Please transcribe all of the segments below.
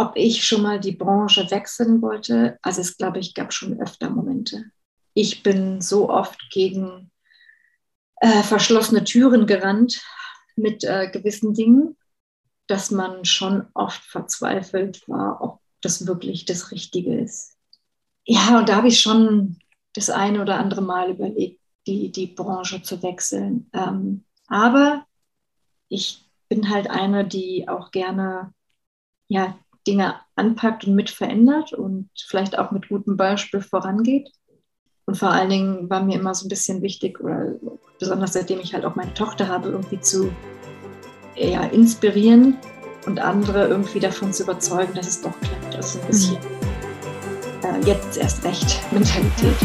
ob ich schon mal die Branche wechseln wollte. Also es glaube ich gab schon öfter Momente. Ich bin so oft gegen äh, verschlossene Türen gerannt mit äh, gewissen Dingen, dass man schon oft verzweifelt war, ob das wirklich das Richtige ist. Ja, und da habe ich schon das eine oder andere Mal überlegt, die, die Branche zu wechseln. Ähm, aber ich bin halt eine, die auch gerne ja, Dinge anpackt und mit verändert und vielleicht auch mit gutem Beispiel vorangeht. Und vor allen Dingen war mir immer so ein bisschen wichtig, oder besonders seitdem ich halt auch meine Tochter habe, irgendwie zu ja, inspirieren und andere irgendwie davon zu überzeugen, dass es doch klappt. Also ein bisschen mhm. äh, jetzt erst recht Mentalität.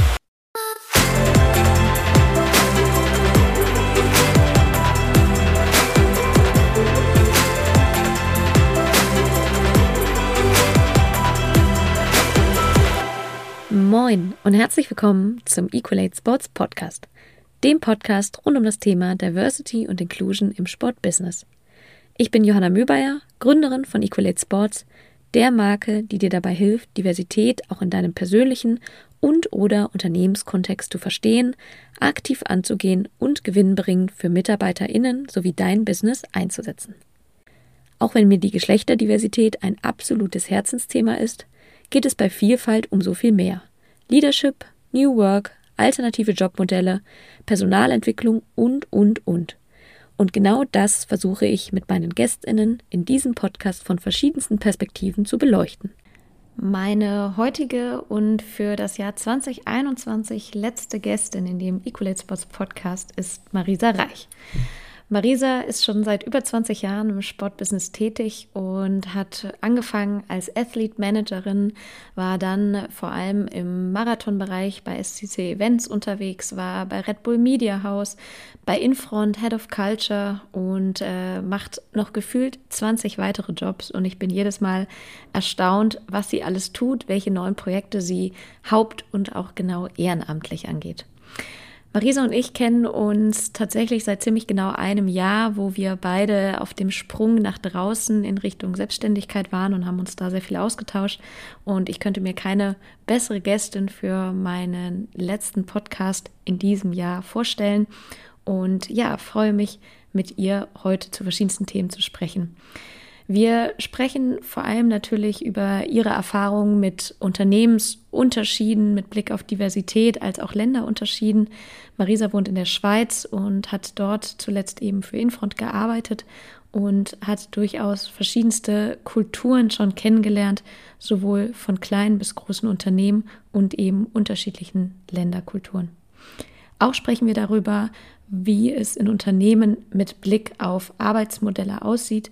Moin und herzlich willkommen zum Equalate Sports Podcast, dem Podcast rund um das Thema Diversity und Inclusion im Sportbusiness. Ich bin Johanna Mühlbayer, Gründerin von Equalate Sports, der Marke, die dir dabei hilft, Diversität auch in deinem persönlichen und oder Unternehmenskontext zu verstehen, aktiv anzugehen und gewinnbringend für MitarbeiterInnen sowie dein Business einzusetzen. Auch wenn mir die Geschlechterdiversität ein absolutes Herzensthema ist, geht es bei Vielfalt um so viel mehr. Leadership, New Work, alternative Jobmodelle, Personalentwicklung und, und, und. Und genau das versuche ich mit meinen Gästinnen in diesem Podcast von verschiedensten Perspektiven zu beleuchten. Meine heutige und für das Jahr 2021 letzte Gästin in dem Equalate Sports Podcast ist Marisa Reich. Marisa ist schon seit über 20 Jahren im Sportbusiness tätig und hat angefangen als Athlete Managerin, war dann vor allem im Marathonbereich bei SCC Events unterwegs, war bei Red Bull Media House, bei Infront Head of Culture und äh, macht noch gefühlt 20 weitere Jobs und ich bin jedes Mal erstaunt, was sie alles tut, welche neuen Projekte sie haupt- und auch genau ehrenamtlich angeht. Marisa und ich kennen uns tatsächlich seit ziemlich genau einem Jahr, wo wir beide auf dem Sprung nach draußen in Richtung Selbstständigkeit waren und haben uns da sehr viel ausgetauscht. Und ich könnte mir keine bessere Gästin für meinen letzten Podcast in diesem Jahr vorstellen. Und ja, freue mich, mit ihr heute zu verschiedensten Themen zu sprechen. Wir sprechen vor allem natürlich über ihre Erfahrungen mit Unternehmensunterschieden, mit Blick auf Diversität als auch Länderunterschieden. Marisa wohnt in der Schweiz und hat dort zuletzt eben für Infront gearbeitet und hat durchaus verschiedenste Kulturen schon kennengelernt, sowohl von kleinen bis großen Unternehmen und eben unterschiedlichen Länderkulturen. Auch sprechen wir darüber, wie es in Unternehmen mit Blick auf Arbeitsmodelle aussieht,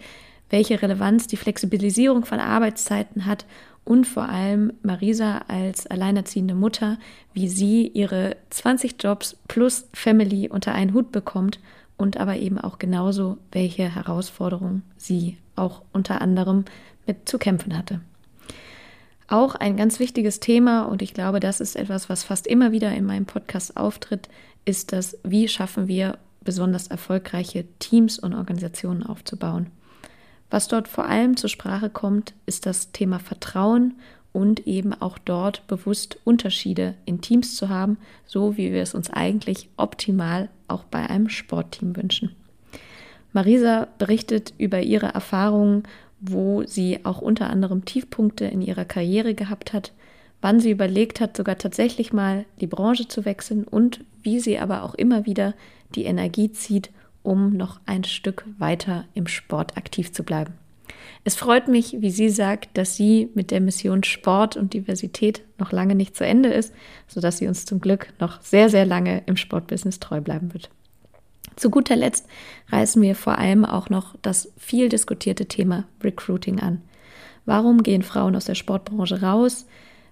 welche Relevanz die Flexibilisierung von Arbeitszeiten hat und vor allem Marisa als alleinerziehende Mutter, wie sie ihre 20 Jobs plus Family unter einen Hut bekommt und aber eben auch genauso, welche Herausforderungen sie auch unter anderem mit zu kämpfen hatte. Auch ein ganz wichtiges Thema, und ich glaube, das ist etwas, was fast immer wieder in meinem Podcast auftritt, ist das, wie schaffen wir besonders erfolgreiche Teams und Organisationen aufzubauen. Was dort vor allem zur Sprache kommt, ist das Thema Vertrauen und eben auch dort bewusst Unterschiede in Teams zu haben, so wie wir es uns eigentlich optimal auch bei einem Sportteam wünschen. Marisa berichtet über ihre Erfahrungen, wo sie auch unter anderem Tiefpunkte in ihrer Karriere gehabt hat, wann sie überlegt hat, sogar tatsächlich mal die Branche zu wechseln und wie sie aber auch immer wieder die Energie zieht, um noch ein Stück weiter im Sport aktiv zu bleiben. Es freut mich, wie sie sagt, dass sie mit der Mission Sport und Diversität noch lange nicht zu Ende ist, sodass sie uns zum Glück noch sehr, sehr lange im Sportbusiness treu bleiben wird. Zu guter Letzt reißen wir vor allem auch noch das viel diskutierte Thema Recruiting an. Warum gehen Frauen aus der Sportbranche raus?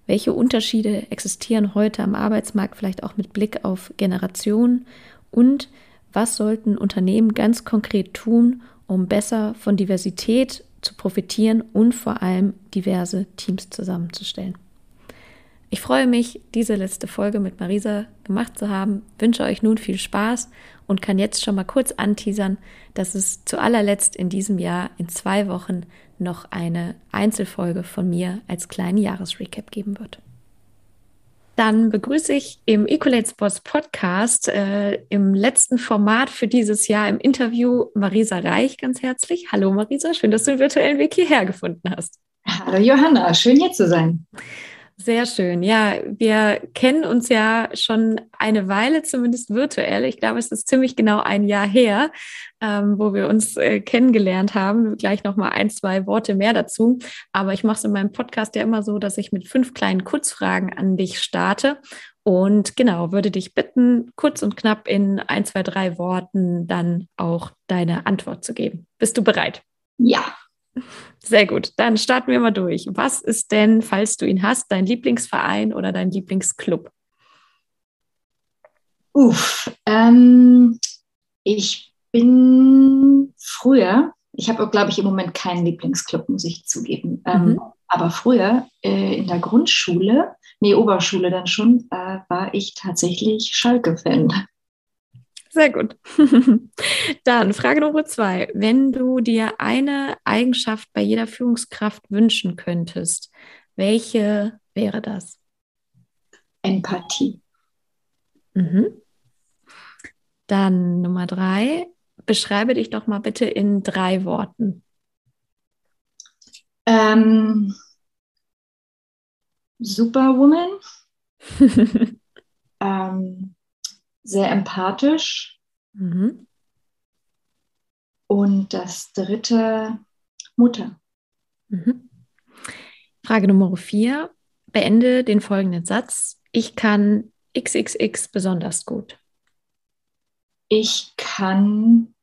Welche Unterschiede existieren heute am Arbeitsmarkt, vielleicht auch mit Blick auf Generationen? Und was sollten Unternehmen ganz konkret tun, um besser von Diversität zu profitieren und vor allem diverse Teams zusammenzustellen. Ich freue mich, diese letzte Folge mit Marisa gemacht zu haben, wünsche euch nun viel Spaß und kann jetzt schon mal kurz anteasern, dass es zu allerletzt in diesem Jahr in zwei Wochen noch eine Einzelfolge von mir als kleinen Jahresrecap geben wird. Dann begrüße ich im Ecolate Sports Podcast äh, im letzten Format für dieses Jahr im Interview Marisa Reich ganz herzlich. Hallo Marisa, schön, dass du den virtuellen Weg hierher gefunden hast. Hallo Johanna, schön hier zu sein. Sehr schön. Ja, wir kennen uns ja schon eine Weile, zumindest virtuell. Ich glaube, es ist ziemlich genau ein Jahr her, ähm, wo wir uns äh, kennengelernt haben. Gleich noch mal ein, zwei Worte mehr dazu. Aber ich mache es in meinem Podcast ja immer so, dass ich mit fünf kleinen Kurzfragen an dich starte. Und genau, würde dich bitten, kurz und knapp in ein, zwei, drei Worten dann auch deine Antwort zu geben. Bist du bereit? Ja. Sehr gut, dann starten wir mal durch. Was ist denn, falls du ihn hast, dein Lieblingsverein oder dein Lieblingsclub? Uff, ähm, ich bin früher, ich habe, glaube ich, im Moment keinen Lieblingsclub, muss ich zugeben. Ähm, mhm. aber früher äh, in der Grundschule, nee, Oberschule dann schon, äh, war ich tatsächlich Schalke-Fan. Sehr gut. Dann Frage Nummer zwei. Wenn du dir eine Eigenschaft bei jeder Führungskraft wünschen könntest, welche wäre das? Empathie. Mhm. Dann Nummer drei. Beschreibe dich doch mal bitte in drei Worten. Ähm, Superwoman. ähm, sehr empathisch. Mhm. Und das dritte, Mutter. Mhm. Frage Nummer vier. Beende den folgenden Satz. Ich kann XXX besonders gut. Ich kann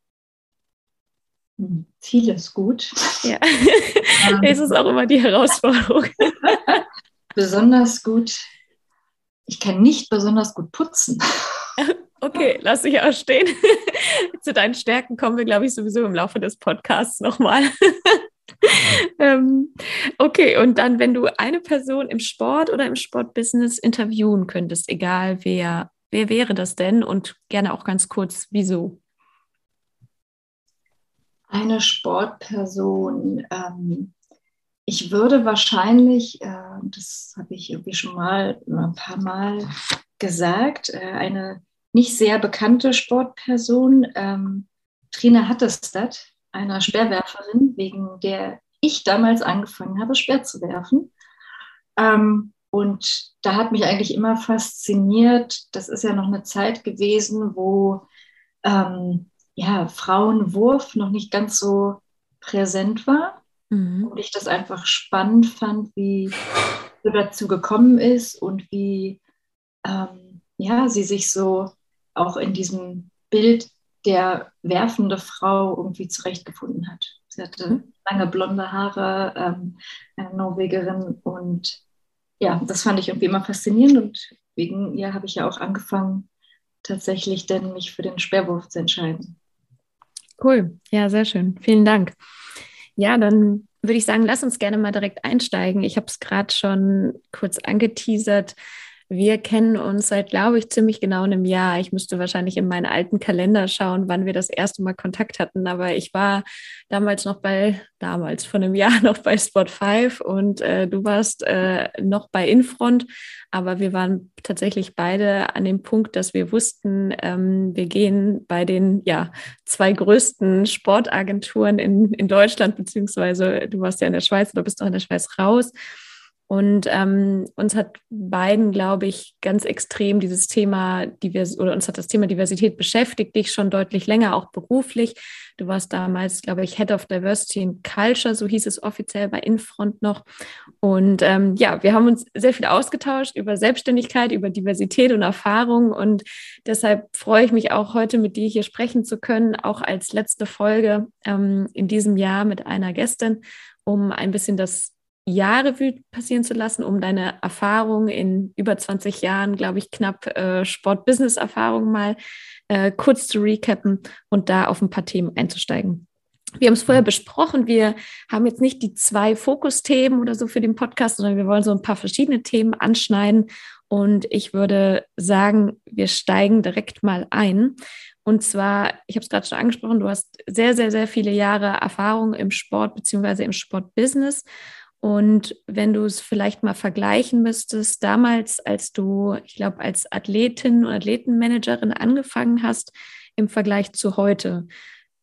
vieles gut. Ja, es ist auch immer die Herausforderung. besonders gut. Ich kann nicht besonders gut putzen. Okay, lass dich auch stehen. Zu deinen Stärken kommen wir, glaube ich, sowieso im Laufe des Podcasts nochmal. ähm, okay, und dann, wenn du eine Person im Sport oder im Sportbusiness interviewen könntest, egal wer, wer wäre das denn? Und gerne auch ganz kurz, wieso? Eine Sportperson. Ähm, ich würde wahrscheinlich, äh, das habe ich irgendwie schon mal ein paar Mal gesagt, äh, eine nicht sehr bekannte Sportperson, ähm, Trina Hattestad, einer Speerwerferin, wegen der ich damals angefangen habe, Speer zu werfen. Ähm, und da hat mich eigentlich immer fasziniert, das ist ja noch eine Zeit gewesen, wo ähm, ja, Frauenwurf noch nicht ganz so präsent war. Mhm. Und ich das einfach spannend fand, wie so dazu gekommen ist und wie ähm, ja, sie sich so auch in diesem Bild der werfende Frau irgendwie zurechtgefunden hat. Sie hatte mhm. lange blonde Haare, ähm, eine Norwegerin und ja, das fand ich irgendwie immer faszinierend und wegen ihr habe ich ja auch angefangen, tatsächlich denn mich für den Sperrwurf zu entscheiden. Cool, ja, sehr schön. Vielen Dank. Ja, dann würde ich sagen, lass uns gerne mal direkt einsteigen. Ich habe es gerade schon kurz angeteasert. Wir kennen uns seit, glaube ich, ziemlich genau einem Jahr. Ich müsste wahrscheinlich in meinen alten Kalender schauen, wann wir das erste Mal Kontakt hatten. Aber ich war damals noch bei, damals vor einem Jahr noch bei Spot 5 und äh, du warst äh, noch bei Infront. Aber wir waren tatsächlich beide an dem Punkt, dass wir wussten, ähm, wir gehen bei den ja, zwei größten Sportagenturen in, in Deutschland, beziehungsweise du warst ja in der Schweiz oder bist auch in der Schweiz raus. Und ähm, uns hat beiden, glaube ich, ganz extrem dieses Thema Divers oder uns hat das Thema Diversität beschäftigt, dich schon deutlich länger, auch beruflich. Du warst damals, glaube ich, Head of Diversity and Culture, so hieß es offiziell bei Infront noch. Und ähm, ja, wir haben uns sehr viel ausgetauscht über Selbstständigkeit, über Diversität und Erfahrung. Und deshalb freue ich mich auch heute mit dir hier sprechen zu können, auch als letzte Folge ähm, in diesem Jahr mit einer Gästin, um ein bisschen das Jahre passieren zu lassen, um deine Erfahrung in über 20 Jahren, glaube ich, knapp äh, Sport-Business-Erfahrung mal äh, kurz zu recappen und da auf ein paar Themen einzusteigen. wir haben es vorher besprochen, wir haben jetzt nicht die zwei Fokusthemen oder so für den Podcast, sondern wir wollen so ein paar verschiedene Themen anschneiden. Und ich würde sagen, wir steigen direkt mal ein. Und zwar, ich habe es gerade schon angesprochen, du hast sehr, sehr, sehr viele Jahre Erfahrung im Sport bzw. im Sportbusiness. Und wenn du es vielleicht mal vergleichen müsstest, damals, als du, ich glaube, als Athletin und Athletenmanagerin angefangen hast, im Vergleich zu heute,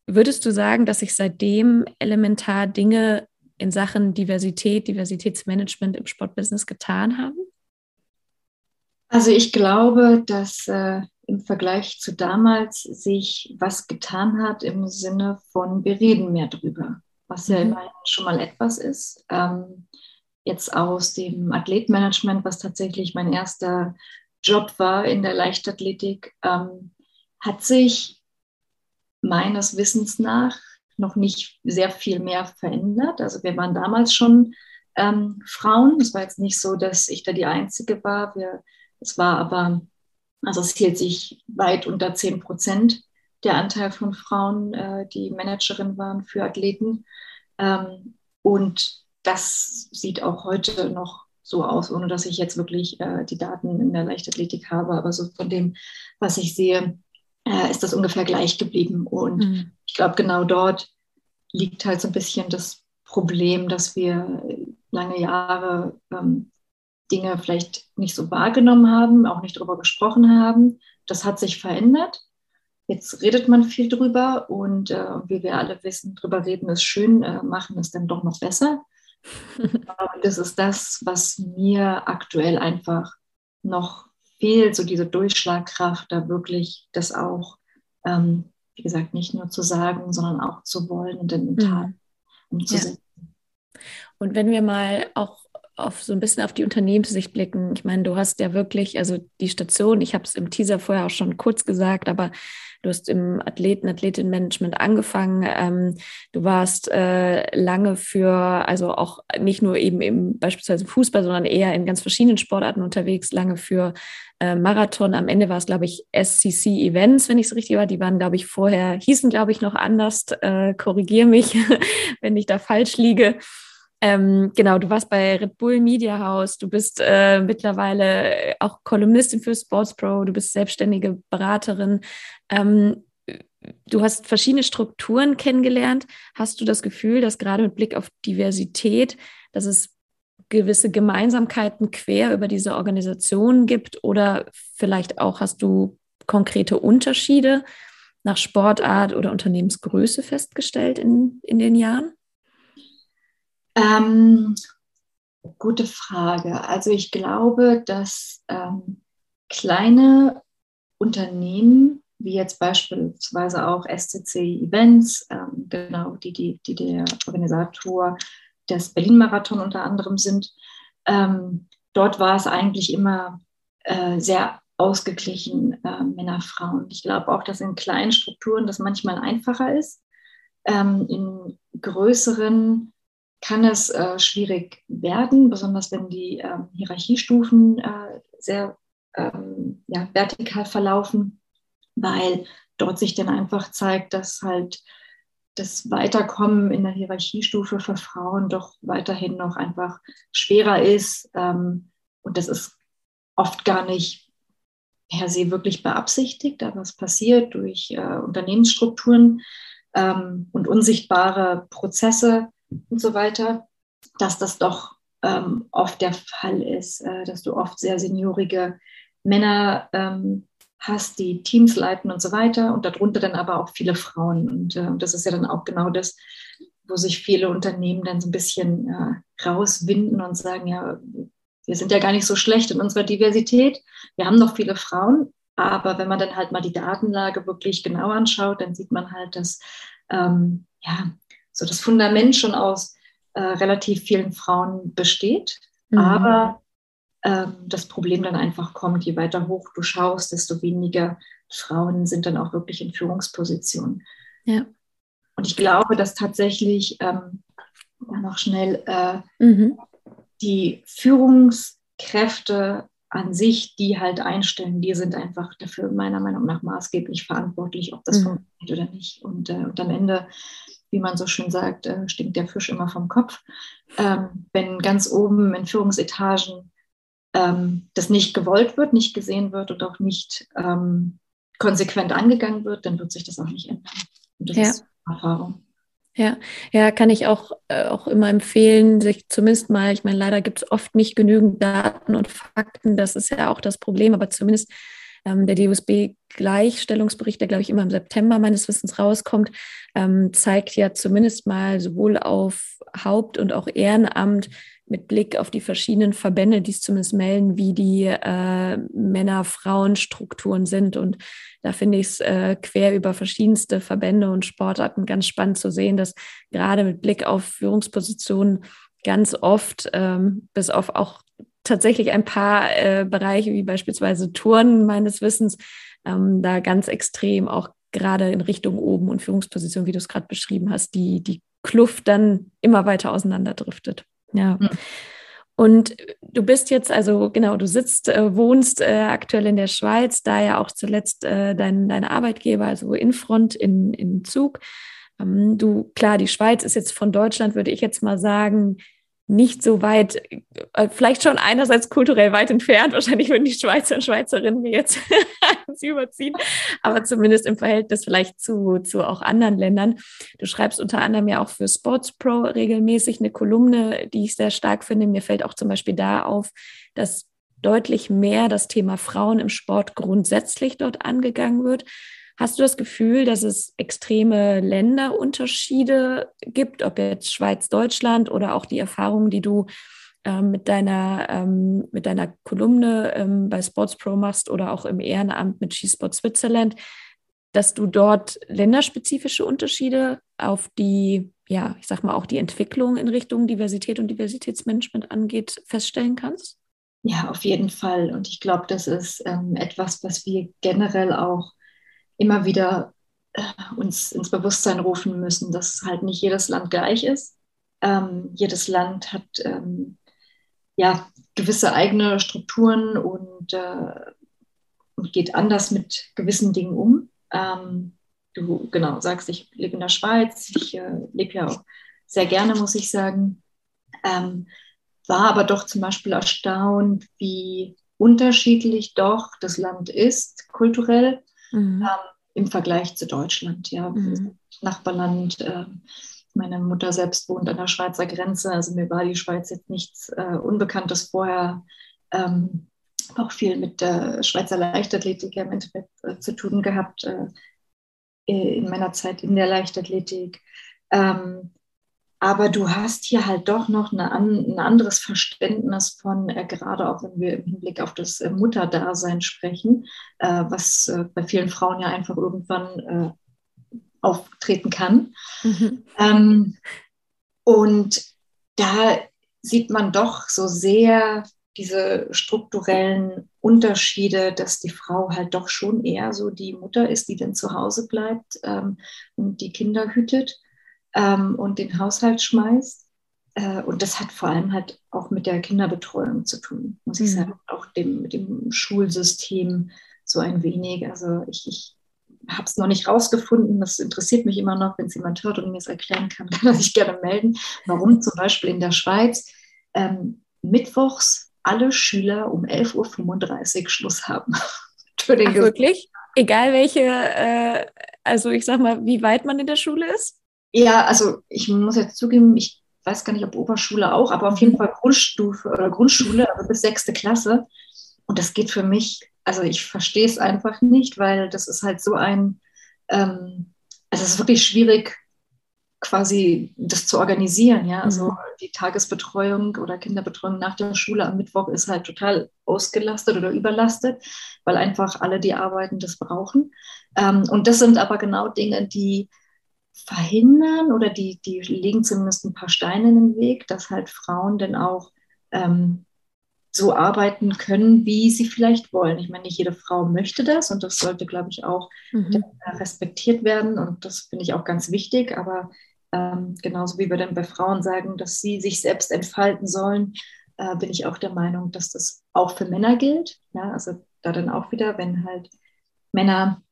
Würdest du sagen, dass sich seitdem elementar Dinge in Sachen Diversität, Diversitätsmanagement im Sportbusiness getan haben? Also ich glaube, dass äh, im Vergleich zu damals sich was getan hat im Sinne von, wir reden mehr drüber, was ja mhm. immerhin schon mal etwas ist. Ähm, jetzt aus dem Athletmanagement, was tatsächlich mein erster Job war in der Leichtathletik, ähm, hat sich meines Wissens nach noch nicht sehr viel mehr verändert. Also wir waren damals schon ähm, Frauen. Es war jetzt nicht so, dass ich da die Einzige war. Wir, es war aber, also es hielt sich weit unter 10 Prozent der Anteil von Frauen, äh, die Managerin waren für Athleten. Ähm, und das sieht auch heute noch so aus, ohne dass ich jetzt wirklich äh, die Daten in der Leichtathletik habe. Aber so von dem, was ich sehe, äh, ist das ungefähr gleich geblieben. Und mhm. ich glaube, genau dort liegt halt so ein bisschen das Problem, dass wir lange Jahre ähm, Dinge vielleicht nicht so wahrgenommen haben, auch nicht darüber gesprochen haben. Das hat sich verändert. Jetzt redet man viel drüber und äh, wie wir alle wissen, drüber reden ist schön, äh, machen ist dann doch noch besser. das ist das, was mir aktuell einfach noch fehlt so diese Durchschlagkraft, da wirklich das auch, ähm, wie gesagt, nicht nur zu sagen, sondern auch zu wollen und in den Tat umzusetzen. Ja. Und wenn wir mal auch auf so ein bisschen auf die Unternehmenssicht blicken. Ich meine, du hast ja wirklich, also die Station, ich habe es im Teaser vorher auch schon kurz gesagt, aber du hast im Athleten, Athletenmanagement angefangen. Ähm, du warst äh, lange für, also auch nicht nur eben im beispielsweise Fußball, sondern eher in ganz verschiedenen Sportarten unterwegs, lange für äh, Marathon. Am Ende war es, glaube ich, SCC Events, wenn ich es richtig war. Die waren, glaube ich, vorher, hießen, glaube ich, noch anders. Äh, Korrigiere mich, wenn ich da falsch liege. Ähm, genau, du warst bei Red Bull Media House, du bist äh, mittlerweile auch Kolumnistin für Sports Pro, du bist selbstständige Beraterin. Ähm, du hast verschiedene Strukturen kennengelernt. Hast du das Gefühl, dass gerade mit Blick auf Diversität, dass es gewisse Gemeinsamkeiten quer über diese Organisationen gibt oder vielleicht auch hast du konkrete Unterschiede nach Sportart oder Unternehmensgröße festgestellt in, in den Jahren? Ähm, gute Frage. Also ich glaube, dass ähm, kleine Unternehmen, wie jetzt beispielsweise auch SCC Events, ähm, genau, die, die, die der Organisator des Berlin-Marathon unter anderem sind, ähm, dort war es eigentlich immer äh, sehr ausgeglichen, äh, Männer, Frauen. Ich glaube auch, dass in kleinen Strukturen das manchmal einfacher ist. Ähm, in größeren kann es äh, schwierig werden, besonders wenn die äh, Hierarchiestufen äh, sehr ähm, ja, vertikal verlaufen, weil dort sich dann einfach zeigt, dass halt das Weiterkommen in der Hierarchiestufe für Frauen doch weiterhin noch einfach schwerer ist. Ähm, und das ist oft gar nicht per se wirklich beabsichtigt, aber es passiert durch äh, Unternehmensstrukturen ähm, und unsichtbare Prozesse, und so weiter, dass das doch ähm, oft der Fall ist, äh, dass du oft sehr seniorige Männer ähm, hast, die Teams leiten und so weiter und darunter dann aber auch viele Frauen. Und äh, das ist ja dann auch genau das, wo sich viele Unternehmen dann so ein bisschen äh, rauswinden und sagen, ja, wir sind ja gar nicht so schlecht in unserer Diversität. Wir haben noch viele Frauen, aber wenn man dann halt mal die Datenlage wirklich genau anschaut, dann sieht man halt, dass ähm, ja, so das Fundament schon aus äh, relativ vielen Frauen besteht. Mhm. Aber äh, das Problem dann einfach kommt, je weiter hoch du schaust, desto weniger Frauen sind dann auch wirklich in Führungspositionen. Ja. Und ich glaube, dass tatsächlich ähm, noch schnell äh, mhm. die Führungskräfte an sich, die halt einstellen, die sind einfach dafür meiner Meinung nach maßgeblich verantwortlich, ob das mhm. funktioniert oder nicht. Und, äh, und am Ende wie man so schön sagt, äh, stinkt der Fisch immer vom Kopf. Ähm, wenn ganz oben in Führungsetagen ähm, das nicht gewollt wird, nicht gesehen wird und auch nicht ähm, konsequent angegangen wird, dann wird sich das auch nicht ändern. Und das ja. ist Erfahrung. Ja, ja, kann ich auch, äh, auch immer empfehlen, sich zumindest mal, ich meine, leider gibt es oft nicht genügend Daten und Fakten, das ist ja auch das Problem, aber zumindest ähm, der DUSB-Gleichstellungsbericht, der, glaube ich, immer im September meines Wissens rauskommt, ähm, zeigt ja zumindest mal sowohl auf Haupt- und auch Ehrenamt mit Blick auf die verschiedenen Verbände, die es zumindest melden, wie die äh, Männer-Frauen-Strukturen sind. Und da finde ich es äh, quer über verschiedenste Verbände und Sportarten ganz spannend zu sehen, dass gerade mit Blick auf Führungspositionen ganz oft, ähm, bis auf auch tatsächlich ein paar äh, Bereiche, wie beispielsweise Touren meines Wissens, ähm, da ganz extrem auch gerade in Richtung oben und Führungspositionen, wie du es gerade beschrieben hast, die, die Kluft dann immer weiter auseinanderdriftet. Ja. Mhm. Und du bist jetzt, also genau, du sitzt, äh, wohnst äh, aktuell in der Schweiz, da ja auch zuletzt äh, dein, dein Arbeitgeber, also Infront in, in Zug. Ähm, du, klar, die Schweiz ist jetzt von Deutschland, würde ich jetzt mal sagen, nicht so weit, äh, vielleicht schon einerseits kulturell weit entfernt. Wahrscheinlich würden die Schweizer und Schweizerinnen mir jetzt überziehen, aber zumindest im Verhältnis vielleicht zu, zu auch anderen Ländern. Du schreibst unter anderem ja auch für Sports Pro regelmäßig eine Kolumne, die ich sehr stark finde. Mir fällt auch zum Beispiel da auf, dass deutlich mehr das Thema Frauen im Sport grundsätzlich dort angegangen wird. Hast du das Gefühl, dass es extreme Länderunterschiede gibt, ob jetzt Schweiz, Deutschland oder auch die Erfahrungen, die du ähm, mit, deiner, ähm, mit deiner Kolumne ähm, bei Sports Pro machst oder auch im Ehrenamt mit Skisport Switzerland, dass du dort länderspezifische Unterschiede auf die, ja, ich sag mal, auch die Entwicklung in Richtung Diversität und Diversitätsmanagement angeht, feststellen kannst? Ja, auf jeden Fall. Und ich glaube, das ist ähm, etwas, was wir generell auch immer wieder äh, uns ins Bewusstsein rufen müssen, dass halt nicht jedes Land gleich ist. Ähm, jedes Land hat ähm, ja gewisse eigene Strukturen und, äh, und geht anders mit gewissen Dingen um. Ähm, du genau sagst, ich lebe in der Schweiz, ich äh, lebe ja auch sehr gerne, muss ich sagen. Ähm, war aber doch zum Beispiel erstaunt, wie unterschiedlich doch das Land ist kulturell mhm. ähm, im Vergleich zu Deutschland. Ja, mhm. Nachbarland. Äh, meine Mutter selbst wohnt an der Schweizer Grenze, also mir war die Schweiz jetzt nichts äh, Unbekanntes vorher. Ähm, auch viel mit der Schweizer Leichtathletik im Endeffekt äh, zu tun gehabt äh, in meiner Zeit in der Leichtathletik. Ähm, aber du hast hier halt doch noch eine, ein anderes Verständnis von, äh, gerade auch wenn wir im Hinblick auf das äh, Mutterdasein sprechen, äh, was äh, bei vielen Frauen ja einfach irgendwann äh, auftreten kann. Mhm. Ähm, und da sieht man doch so sehr diese strukturellen Unterschiede, dass die Frau halt doch schon eher so die Mutter ist, die dann zu Hause bleibt ähm, und die Kinder hütet ähm, und den Haushalt schmeißt. Äh, und das hat vor allem halt auch mit der Kinderbetreuung zu tun, muss ich mhm. sagen, auch dem, mit dem Schulsystem so ein wenig. Also ich, ich habe es noch nicht rausgefunden. Das interessiert mich immer noch. Wenn es jemand hört und mir es erklären kann, kann er sich gerne melden. Warum zum Beispiel in der Schweiz ähm, mittwochs alle Schüler um 11.35 Uhr Schluss haben. Ach, wirklich? Egal welche, äh, also ich sag mal, wie weit man in der Schule ist? Ja, also ich muss jetzt zugeben, ich weiß gar nicht, ob Oberschule auch, aber auf jeden. Fall Grundstufe oder Grundschule, also bis sechste Klasse. Und das geht für mich, also ich verstehe es einfach nicht, weil das ist halt so ein, ähm, also es ist wirklich schwierig, quasi das zu organisieren. Ja, also mhm. die Tagesbetreuung oder Kinderbetreuung nach der Schule am Mittwoch ist halt total ausgelastet oder überlastet, weil einfach alle, die arbeiten, das brauchen. Ähm, und das sind aber genau Dinge, die verhindern oder die, die legen zumindest ein paar Steine in den Weg, dass halt Frauen dann auch ähm, so arbeiten können, wie sie vielleicht wollen. Ich meine, nicht jede Frau möchte das und das sollte, glaube ich, auch mhm. respektiert werden und das finde ich auch ganz wichtig. Aber ähm, genauso wie wir dann bei Frauen sagen, dass sie sich selbst entfalten sollen, äh, bin ich auch der Meinung, dass das auch für Männer gilt. Ja, also da dann auch wieder, wenn halt Männer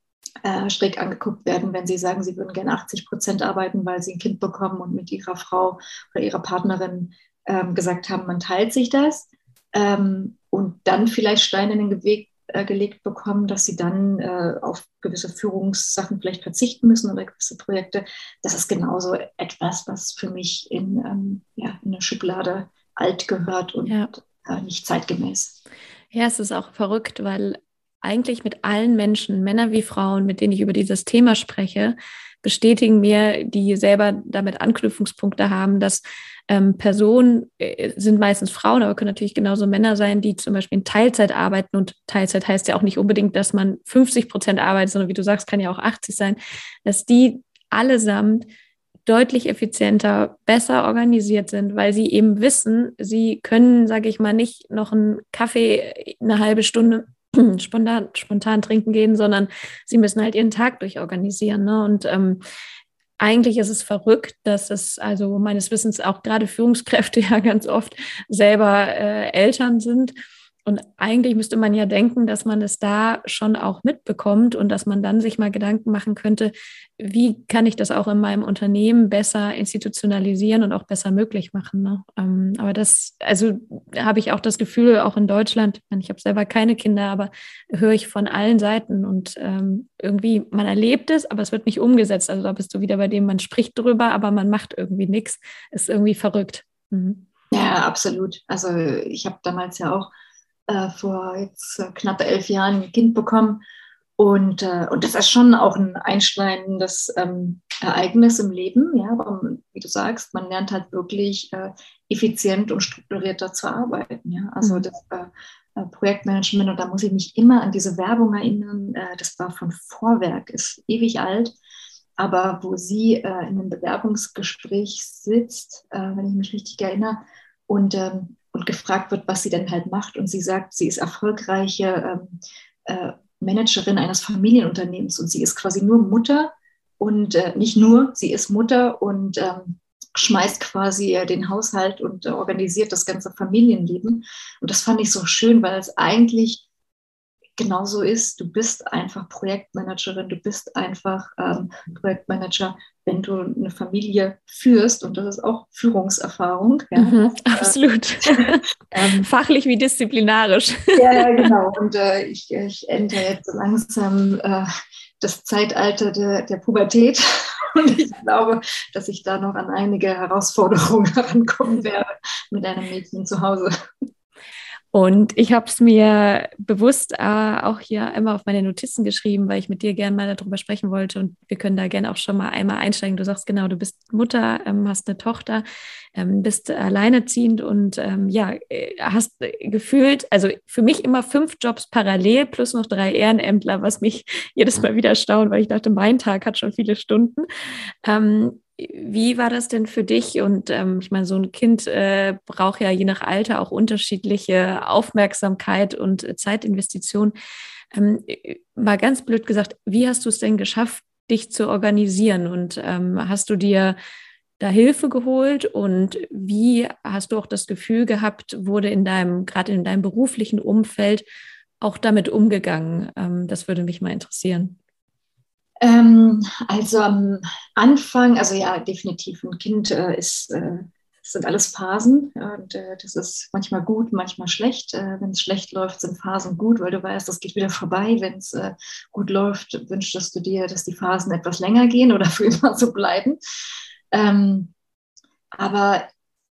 äh, schräg angeguckt werden, wenn sie sagen, sie würden gerne 80 Prozent arbeiten, weil sie ein Kind bekommen und mit ihrer Frau oder ihrer Partnerin ähm, gesagt haben, man teilt sich das. Ähm, und dann vielleicht Steine in den Weg äh, gelegt bekommen, dass sie dann äh, auf gewisse Führungssachen vielleicht verzichten müssen oder gewisse Projekte. Das ist genauso etwas, was für mich in, ähm, ja, in eine Schublade alt gehört und ja. äh, nicht zeitgemäß. Ja, es ist auch verrückt, weil eigentlich mit allen Menschen, Männer wie Frauen, mit denen ich über dieses Thema spreche, bestätigen mir, die selber damit Anknüpfungspunkte haben, dass ähm, Personen äh, sind meistens Frauen, aber können natürlich genauso Männer sein, die zum Beispiel in Teilzeit arbeiten. Und Teilzeit heißt ja auch nicht unbedingt, dass man 50 Prozent arbeitet, sondern wie du sagst, kann ja auch 80 sein, dass die allesamt deutlich effizienter, besser organisiert sind, weil sie eben wissen, sie können, sage ich mal, nicht noch einen Kaffee eine halbe Stunde spontan, spontan trinken gehen, sondern sie müssen halt ihren Tag durchorganisieren. Ne? Und ähm, eigentlich ist es verrückt, dass es also meines Wissens auch gerade Führungskräfte ja ganz oft selber äh, Eltern sind und eigentlich müsste man ja denken, dass man es da schon auch mitbekommt und dass man dann sich mal Gedanken machen könnte, wie kann ich das auch in meinem Unternehmen besser institutionalisieren und auch besser möglich machen. Ne? Ähm, aber das, also habe ich auch das Gefühl, auch in Deutschland, ich habe selber keine Kinder, aber höre ich von allen Seiten und ähm, irgendwie, man erlebt es, aber es wird nicht umgesetzt. Also da bist du wieder bei dem, man spricht drüber, aber man macht irgendwie nichts. Ist irgendwie verrückt. Mhm. Ja, absolut. Also ich habe damals ja auch äh, vor jetzt äh, knapp elf Jahren ein Kind bekommen. Und, äh, und das ist schon auch ein einschneidendes ähm, Ereignis im Leben. Ja, aber wie du sagst, man lernt halt wirklich äh, effizient und strukturierter zu arbeiten. Ja? Also mhm. das äh, äh, Projektmanagement, und da muss ich mich immer an diese Werbung erinnern, das war von Vorwerk, ist ewig alt. Aber wo sie in einem Bewerbungsgespräch sitzt, wenn ich mich richtig erinnere, und ähm, und gefragt wird, was sie denn halt macht. Und sie sagt, sie ist erfolgreiche ähm, äh, Managerin eines Familienunternehmens und sie ist quasi nur Mutter und äh, nicht nur, sie ist Mutter und ähm, schmeißt quasi äh, den Haushalt und äh, organisiert das ganze Familienleben. Und das fand ich so schön, weil es eigentlich genauso ist. Du bist einfach Projektmanagerin, du bist einfach ähm, Projektmanager, wenn du eine Familie führst. Und das ist auch Führungserfahrung. Ja. Mhm, äh, absolut. ähm, Fachlich wie disziplinarisch. ja, genau. Und äh, ich, ich ende jetzt langsam äh, das Zeitalter der, der Pubertät. Und ich glaube, dass ich da noch an einige Herausforderungen herankommen werde mit einem Mädchen zu Hause. Und ich habe es mir bewusst äh, auch hier einmal auf meine Notizen geschrieben, weil ich mit dir gerne mal darüber sprechen wollte. Und wir können da gerne auch schon mal einmal einsteigen. Du sagst genau, du bist Mutter, ähm, hast eine Tochter, ähm, bist alleinerziehend und ähm, ja, äh, hast gefühlt, also für mich immer fünf Jobs parallel plus noch drei Ehrenämtler, was mich jedes Mal wieder staunt, weil ich dachte, mein Tag hat schon viele Stunden. Ähm, wie war das denn für dich? Und ähm, ich meine, so ein Kind äh, braucht ja je nach Alter auch unterschiedliche Aufmerksamkeit und äh, Zeitinvestition. Ähm, mal ganz blöd gesagt, wie hast du es denn geschafft, dich zu organisieren? Und ähm, hast du dir da Hilfe geholt? Und wie hast du auch das Gefühl gehabt, wurde in deinem, gerade in deinem beruflichen Umfeld auch damit umgegangen? Ähm, das würde mich mal interessieren. Ähm, also am Anfang, also ja, definitiv, ein Kind äh, ist, äh, sind alles Phasen und äh, das ist manchmal gut, manchmal schlecht. Äh, wenn es schlecht läuft, sind Phasen gut, weil du weißt, das geht wieder vorbei. Wenn es äh, gut läuft, wünschst du dir, dass die Phasen etwas länger gehen oder für immer so bleiben. Ähm, aber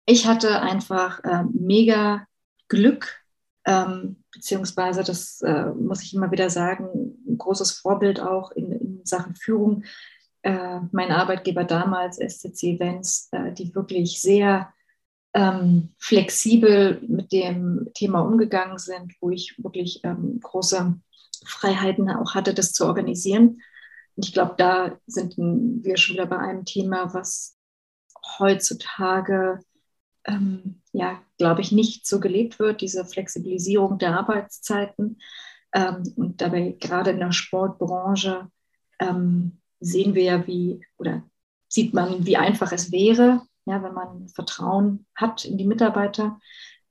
ich hatte einfach äh, mega Glück ähm, beziehungsweise, das muss ich immer wieder sagen, ein großes Vorbild auch in, in Sachen Führung. Äh, mein Arbeitgeber damals, SCC Events, äh, die wirklich sehr ähm, flexibel mit dem Thema umgegangen sind, wo ich wirklich ähm, große Freiheiten auch hatte, das zu organisieren. Und ich glaube, da sind wir schon wieder bei einem Thema, was heutzutage ähm, ja, glaube ich, nicht so gelebt wird, diese Flexibilisierung der Arbeitszeiten. Ähm, und dabei gerade in der Sportbranche ähm, sehen wir ja, wie oder sieht man, wie einfach es wäre, ja, wenn man Vertrauen hat in die Mitarbeiter.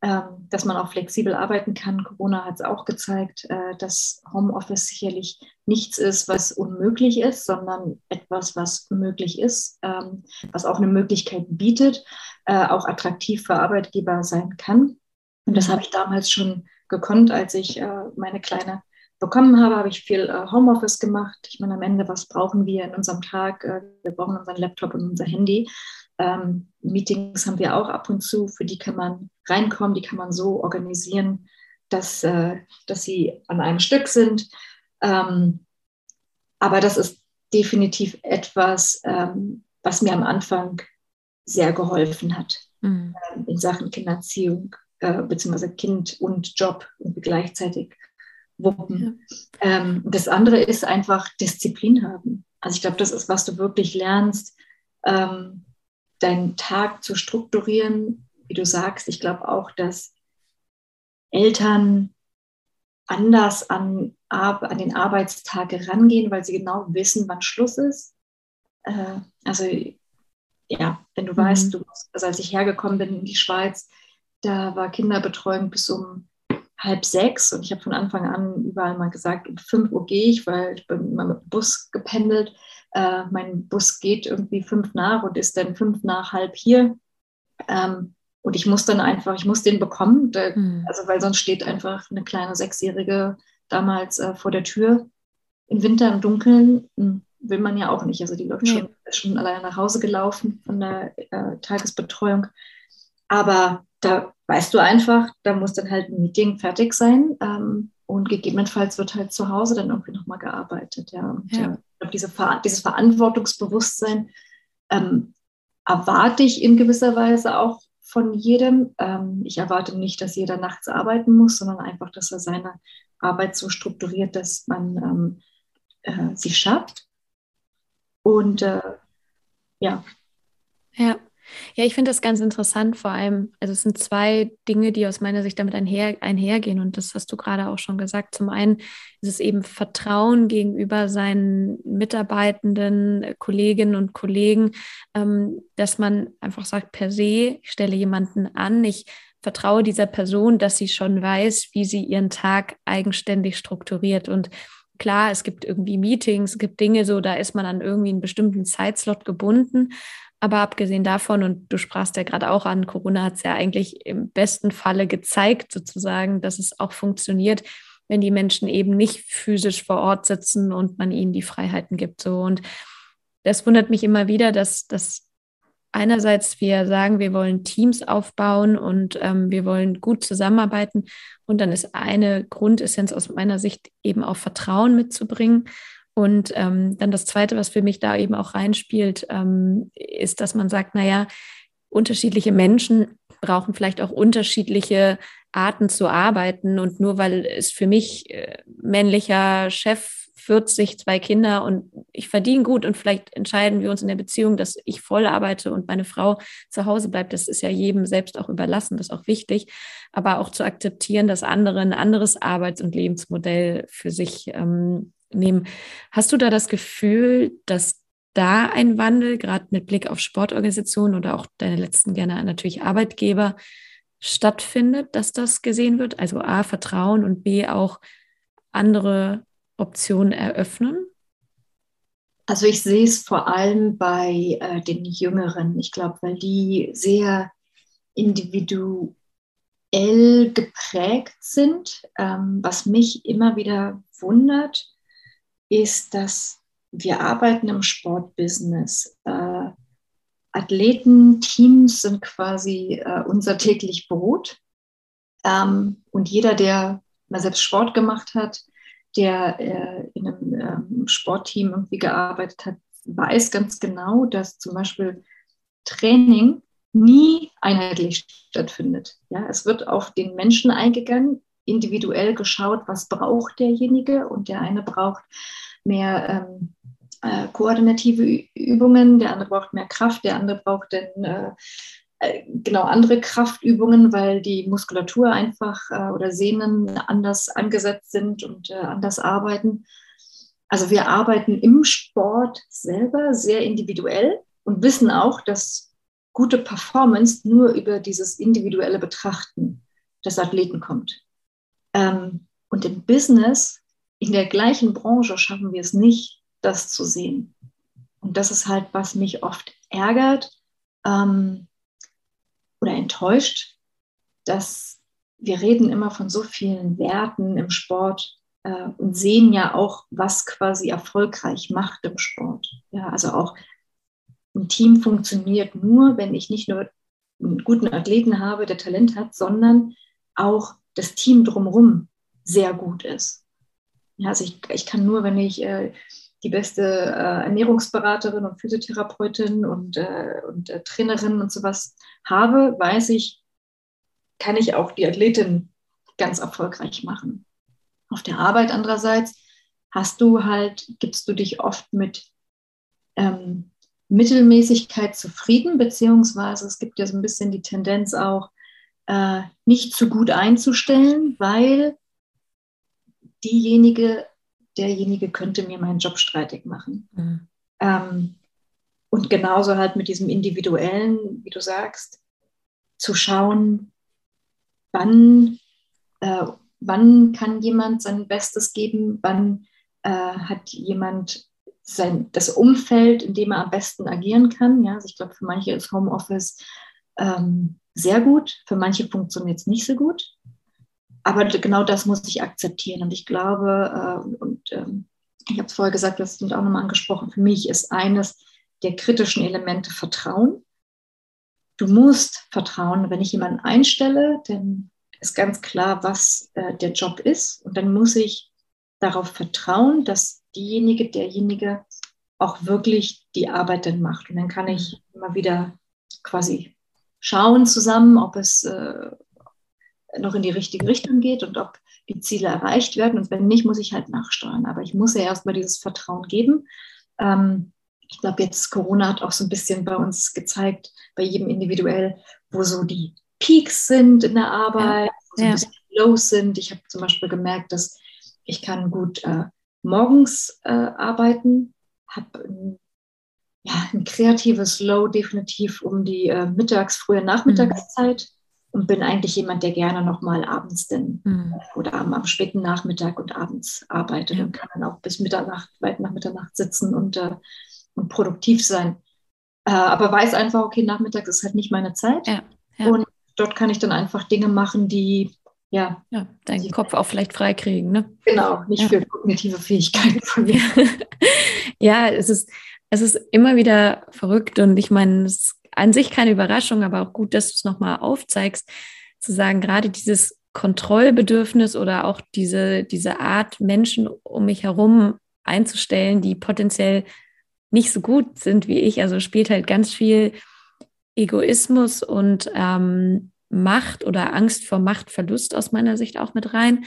ähm, dass man auch flexibel arbeiten kann. Corona hat es auch gezeigt, äh, dass Homeoffice sicherlich nichts ist, was unmöglich ist, sondern etwas, was möglich ist, ähm, was auch eine Möglichkeit bietet, äh, auch attraktiv für Arbeitgeber sein kann. Und das habe ich damals schon gekonnt, als ich äh, meine kleine bekommen habe, habe ich viel Homeoffice gemacht. Ich meine, am Ende, was brauchen wir in unserem Tag? wir brauchen unseren Laptop und unser Handy. Ähm, Meetings haben wir auch ab und zu, für die kann man reinkommen, die kann man so organisieren, dass, äh, dass sie an einem Stück sind. Ähm, aber das ist definitiv etwas, ähm, was mir am Anfang sehr geholfen hat mhm. äh, in Sachen Kindererziehung, äh, beziehungsweise Kind und Job gleichzeitig wuppen. Ja. Ähm, das andere ist einfach Disziplin haben. Also ich glaube, das ist, was du wirklich lernst, ähm, deinen Tag zu strukturieren, wie du sagst. Ich glaube auch, dass Eltern anders an, an den Arbeitstag rangehen, weil sie genau wissen, wann Schluss ist. Äh, also ja, wenn du mhm. weißt, du, also als ich hergekommen bin in die Schweiz, da war Kinderbetreuung bis um halb sechs und ich habe von Anfang an überall mal gesagt, um fünf Uhr gehe ich, weil ich bin immer mit dem Bus gependelt äh, mein Bus geht irgendwie fünf nach und ist dann fünf nach halb hier. Ähm, und ich muss dann einfach, ich muss den bekommen, der, mhm. also weil sonst steht einfach eine kleine Sechsjährige damals äh, vor der Tür. Im Winter im Dunkeln hm, will man ja auch nicht. Also die läuft nee. schon, schon alleine nach Hause gelaufen von der äh, Tagesbetreuung. Aber da weißt du einfach, da muss dann halt ein Meeting fertig sein. Ähm, und gegebenenfalls wird halt zu Hause dann irgendwie nochmal gearbeitet. Ja. Und, ja. Äh, glaube, diese, dieses Verantwortungsbewusstsein ähm, erwarte ich in gewisser Weise auch von jedem. Ähm, ich erwarte nicht, dass jeder nachts arbeiten muss, sondern einfach, dass er seine Arbeit so strukturiert, dass man ähm, äh, sie schafft. Und äh, ja. Ja. Ja, ich finde das ganz interessant, vor allem, also es sind zwei Dinge, die aus meiner Sicht damit einher, einhergehen und das hast du gerade auch schon gesagt. Zum einen ist es eben Vertrauen gegenüber seinen Mitarbeitenden, Kolleginnen und Kollegen, ähm, dass man einfach sagt, per se, ich stelle jemanden an, ich vertraue dieser Person, dass sie schon weiß, wie sie ihren Tag eigenständig strukturiert und Klar, es gibt irgendwie Meetings, es gibt Dinge so, da ist man an irgendwie einen bestimmten Zeitslot gebunden. Aber abgesehen davon, und du sprachst ja gerade auch an, Corona hat es ja eigentlich im besten Falle gezeigt, sozusagen, dass es auch funktioniert, wenn die Menschen eben nicht physisch vor Ort sitzen und man ihnen die Freiheiten gibt. So. Und das wundert mich immer wieder, dass, dass einerseits wir sagen, wir wollen Teams aufbauen und ähm, wir wollen gut zusammenarbeiten. Und dann ist eine Grundessenz aus meiner Sicht eben auch Vertrauen mitzubringen. Und ähm, dann das Zweite, was für mich da eben auch reinspielt, ähm, ist, dass man sagt, naja, unterschiedliche Menschen brauchen vielleicht auch unterschiedliche Arten zu arbeiten. Und nur weil es für mich äh, männlicher Chef 40, zwei Kinder und ich verdiene gut und vielleicht entscheiden wir uns in der Beziehung, dass ich voll arbeite und meine Frau zu Hause bleibt. Das ist ja jedem selbst auch überlassen, das ist auch wichtig. Aber auch zu akzeptieren, dass andere ein anderes Arbeits- und Lebensmodell für sich ähm, nehmen. Hast du da das Gefühl, dass da ein Wandel, gerade mit Blick auf Sportorganisationen oder auch deine letzten gerne natürlich Arbeitgeber, stattfindet, dass das gesehen wird? Also A, Vertrauen und B, auch andere Optionen eröffnen? Also ich sehe es vor allem bei äh, den Jüngeren. Ich glaube, weil die sehr individuell geprägt sind, ähm, was mich immer wieder wundert, ist, dass wir arbeiten im Sportbusiness. Äh, Athleten, Teams sind quasi äh, unser täglich Brot. Ähm, und jeder, der mal selbst Sport gemacht hat, der äh, in einem ähm, Sportteam irgendwie gearbeitet hat, weiß ganz genau, dass zum Beispiel Training nie einheitlich stattfindet. Ja, es wird auf den Menschen eingegangen, individuell geschaut, was braucht derjenige und der eine braucht mehr ähm, äh, koordinative Übungen, der andere braucht mehr Kraft, der andere braucht dann äh, äh, genau andere Kraftübungen, weil die Muskulatur einfach äh, oder Sehnen anders angesetzt sind und äh, anders arbeiten. Also wir arbeiten im Sport selber sehr individuell und wissen auch, dass gute Performance nur über dieses individuelle Betrachten des Athleten kommt. Ähm, und im Business, in der gleichen Branche, schaffen wir es nicht, das zu sehen. Und das ist halt, was mich oft ärgert ähm, oder enttäuscht, dass wir reden immer von so vielen Werten im Sport äh, und sehen ja auch, was quasi erfolgreich macht im Sport. Ja, also auch ein Team funktioniert nur, wenn ich nicht nur einen guten Athleten habe, der Talent hat, sondern auch das Team drumherum sehr gut ist. Ja, also ich, ich kann nur, wenn ich äh, die beste äh, Ernährungsberaterin und Physiotherapeutin und, äh, und äh, Trainerin und sowas habe, weiß ich, kann ich auch die Athletin ganz erfolgreich machen. Auf der Arbeit andererseits hast du halt, gibst du dich oft mit ähm, Mittelmäßigkeit zufrieden, beziehungsweise es gibt ja so ein bisschen die Tendenz auch, äh, nicht zu gut einzustellen, weil diejenige, derjenige könnte mir meinen Job streitig machen. Mhm. Ähm, und genauso halt mit diesem individuellen, wie du sagst, zu schauen, wann, äh, wann kann jemand sein Bestes geben, wann äh, hat jemand sein, das Umfeld, in dem er am besten agieren kann. Ja, also ich glaube, für manche ist Homeoffice ähm, sehr gut, für manche funktioniert es nicht so gut. Aber genau das muss ich akzeptieren. Und ich glaube, äh, und ähm, ich habe es vorher gesagt, das sind auch nochmal angesprochen, für mich ist eines der kritischen Elemente Vertrauen. Du musst vertrauen, wenn ich jemanden einstelle, dann ist ganz klar, was äh, der Job ist. Und dann muss ich darauf vertrauen, dass diejenige, derjenige auch wirklich die Arbeit dann macht. Und dann kann ich immer wieder quasi schauen zusammen, ob es äh, noch in die richtige Richtung geht und ob die Ziele erreicht werden. Und wenn nicht, muss ich halt nachsteuern. Aber ich muss ja erstmal dieses Vertrauen geben. Ähm, ich glaube, jetzt Corona hat auch so ein bisschen bei uns gezeigt, bei jedem individuell, wo so die Peaks sind in der Arbeit, ja. wo so ein bisschen Lows sind. Ich habe zum Beispiel gemerkt, dass ich kann gut äh, morgens äh, arbeiten, habe ja, ein kreatives Low definitiv um die äh, mittags, frühe Nachmittagszeit mhm. und bin eigentlich jemand, der gerne nochmal abends denn mhm. oder am, am, späten Nachmittag und abends arbeitet ja. und kann dann auch bis Mitternacht, weit nach Mitternacht sitzen und, äh, und produktiv sein. Äh, aber weiß einfach, okay, nachmittags ist halt nicht meine Zeit. Ja. Und dort kann ich dann einfach Dinge machen, die ja. Ja, deinen Kopf auch vielleicht freikriegen, ne? Genau, nicht ja. für kognitive Fähigkeiten von mir. ja, es ist, es ist immer wieder verrückt und ich meine, es ist an sich keine Überraschung, aber auch gut, dass du es nochmal aufzeigst, zu sagen, gerade dieses Kontrollbedürfnis oder auch diese, diese Art, Menschen um mich herum einzustellen, die potenziell nicht so gut sind wie ich. Also spielt halt ganz viel Egoismus und ähm, Macht oder Angst vor Machtverlust aus meiner Sicht auch mit rein.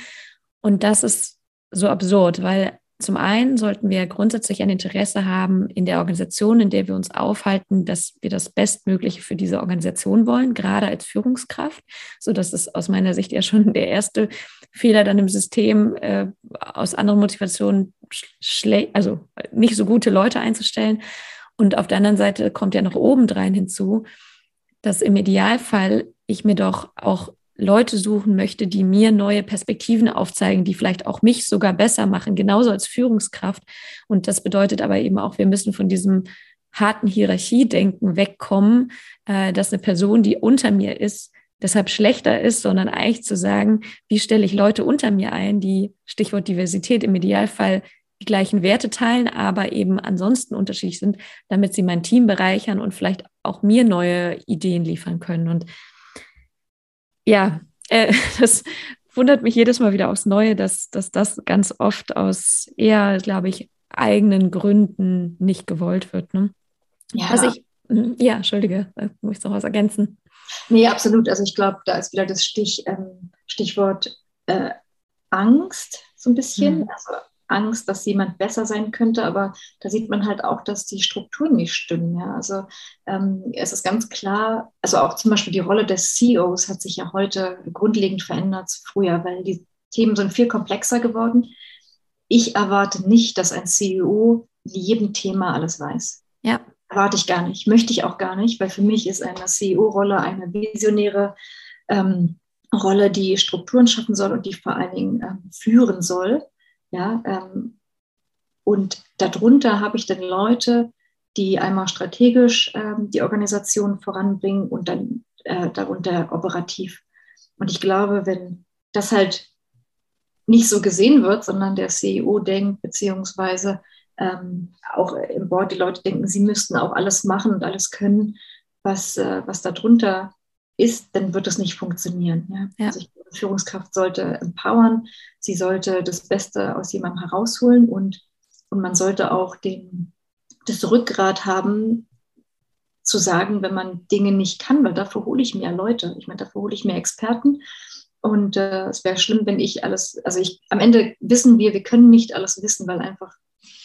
Und das ist so absurd, weil zum einen sollten wir grundsätzlich ein Interesse haben in der Organisation, in der wir uns aufhalten, dass wir das Bestmögliche für diese Organisation wollen, gerade als Führungskraft, so dass es aus meiner Sicht ja schon der erste Fehler dann im System äh, aus anderen Motivationen, also nicht so gute Leute einzustellen. Und auf der anderen Seite kommt ja noch obendrein hinzu, dass im Idealfall ich mir doch auch Leute suchen möchte, die mir neue Perspektiven aufzeigen, die vielleicht auch mich sogar besser machen, genauso als Führungskraft. Und das bedeutet aber eben auch, wir müssen von diesem harten Hierarchiedenken wegkommen, äh, dass eine Person, die unter mir ist, deshalb schlechter ist, sondern eigentlich zu sagen, wie stelle ich Leute unter mir ein, die, Stichwort Diversität, im Idealfall die gleichen Werte teilen, aber eben ansonsten unterschiedlich sind, damit sie mein Team bereichern und vielleicht auch mir neue Ideen liefern können. Und ja, äh, das wundert mich jedes Mal wieder aufs Neue, dass, dass das ganz oft aus eher, glaube ich, eigenen Gründen nicht gewollt wird. Ne? Ja. Also ich, hm, ja, entschuldige, da muss ich noch was ergänzen. Nee, absolut. Also ich glaube, da ist wieder das Stich, ähm, Stichwort äh, Angst so ein bisschen. Mhm. Also Angst, dass jemand besser sein könnte, aber da sieht man halt auch, dass die Strukturen nicht stimmen. Ja? Also ähm, es ist ganz klar, also auch zum Beispiel die Rolle des CEOs hat sich ja heute grundlegend verändert zu früher, weil die Themen sind viel komplexer geworden. Ich erwarte nicht, dass ein CEO in jedem Thema alles weiß. Ja. Erwarte ich gar nicht, möchte ich auch gar nicht, weil für mich ist eine CEO-Rolle eine visionäre ähm, Rolle, die Strukturen schaffen soll und die vor allen Dingen ähm, führen soll. Ja, ähm, und darunter habe ich dann Leute, die einmal strategisch ähm, die Organisation voranbringen und dann äh, darunter operativ. Und ich glaube, wenn das halt nicht so gesehen wird, sondern der CEO denkt, beziehungsweise ähm, auch im Board die Leute denken, sie müssten auch alles machen und alles können, was, äh, was darunter ist, dann wird es nicht funktionieren. Ja? Ja. Also die Führungskraft sollte empowern, sie sollte das Beste aus jemandem herausholen und, und man sollte auch den, das Rückgrat haben, zu sagen, wenn man Dinge nicht kann, weil dafür hole ich mehr Leute. Ich meine, dafür hole ich mehr Experten und äh, es wäre schlimm, wenn ich alles, also ich, am Ende wissen wir, wir können nicht alles wissen, weil einfach,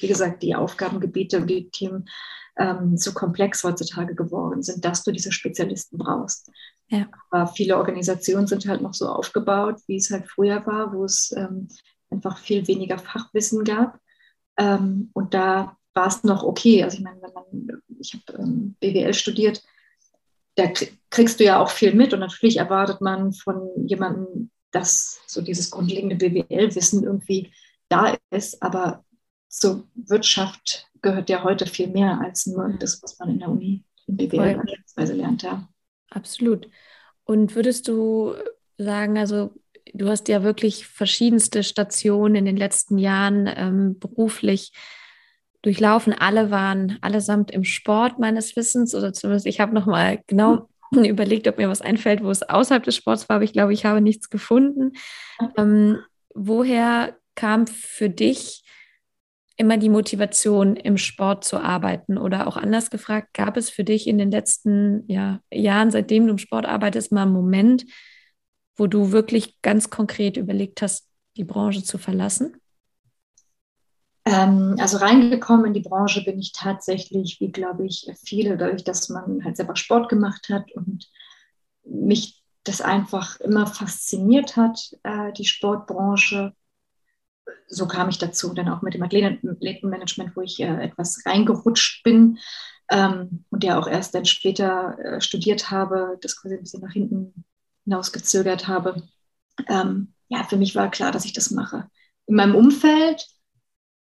wie gesagt, die Aufgabengebiete und die Themen ähm, so komplex heutzutage geworden sind, dass du diese Spezialisten brauchst. Ja. Aber viele Organisationen sind halt noch so aufgebaut, wie es halt früher war, wo es ähm, einfach viel weniger Fachwissen gab. Ähm, und da war es noch okay. Also ich meine, wenn man, ich habe ähm, BWL studiert, da kriegst du ja auch viel mit und natürlich erwartet man von jemandem, dass so dieses grundlegende BWL-Wissen irgendwie da ist, aber zur Wirtschaft gehört ja heute viel mehr als nur das, was man in der Uni in BWL beispielsweise lernt. Ja. Absolut. Und würdest du sagen, also du hast ja wirklich verschiedenste Stationen in den letzten Jahren ähm, beruflich durchlaufen. Alle waren allesamt im Sport meines Wissens oder zumindest ich habe noch mal genau überlegt, ob mir was einfällt, wo es außerhalb des Sports war, aber ich glaube, ich habe nichts gefunden. Ähm, woher kam für dich immer die Motivation, im Sport zu arbeiten? Oder auch anders gefragt, gab es für dich in den letzten ja, Jahren, seitdem du im Sport arbeitest, mal einen Moment, wo du wirklich ganz konkret überlegt hast, die Branche zu verlassen? Ähm, also reingekommen in die Branche bin ich tatsächlich, wie glaube ich, viele, dadurch, dass man halt selber Sport gemacht hat und mich das einfach immer fasziniert hat, äh, die Sportbranche. So kam ich dazu, dann auch mit dem Athletenmanagement, wo ich äh, etwas reingerutscht bin ähm, und ja auch erst dann später äh, studiert habe, das quasi ein bisschen nach hinten hinausgezögert habe. Ähm, ja, für mich war klar, dass ich das mache. In meinem Umfeld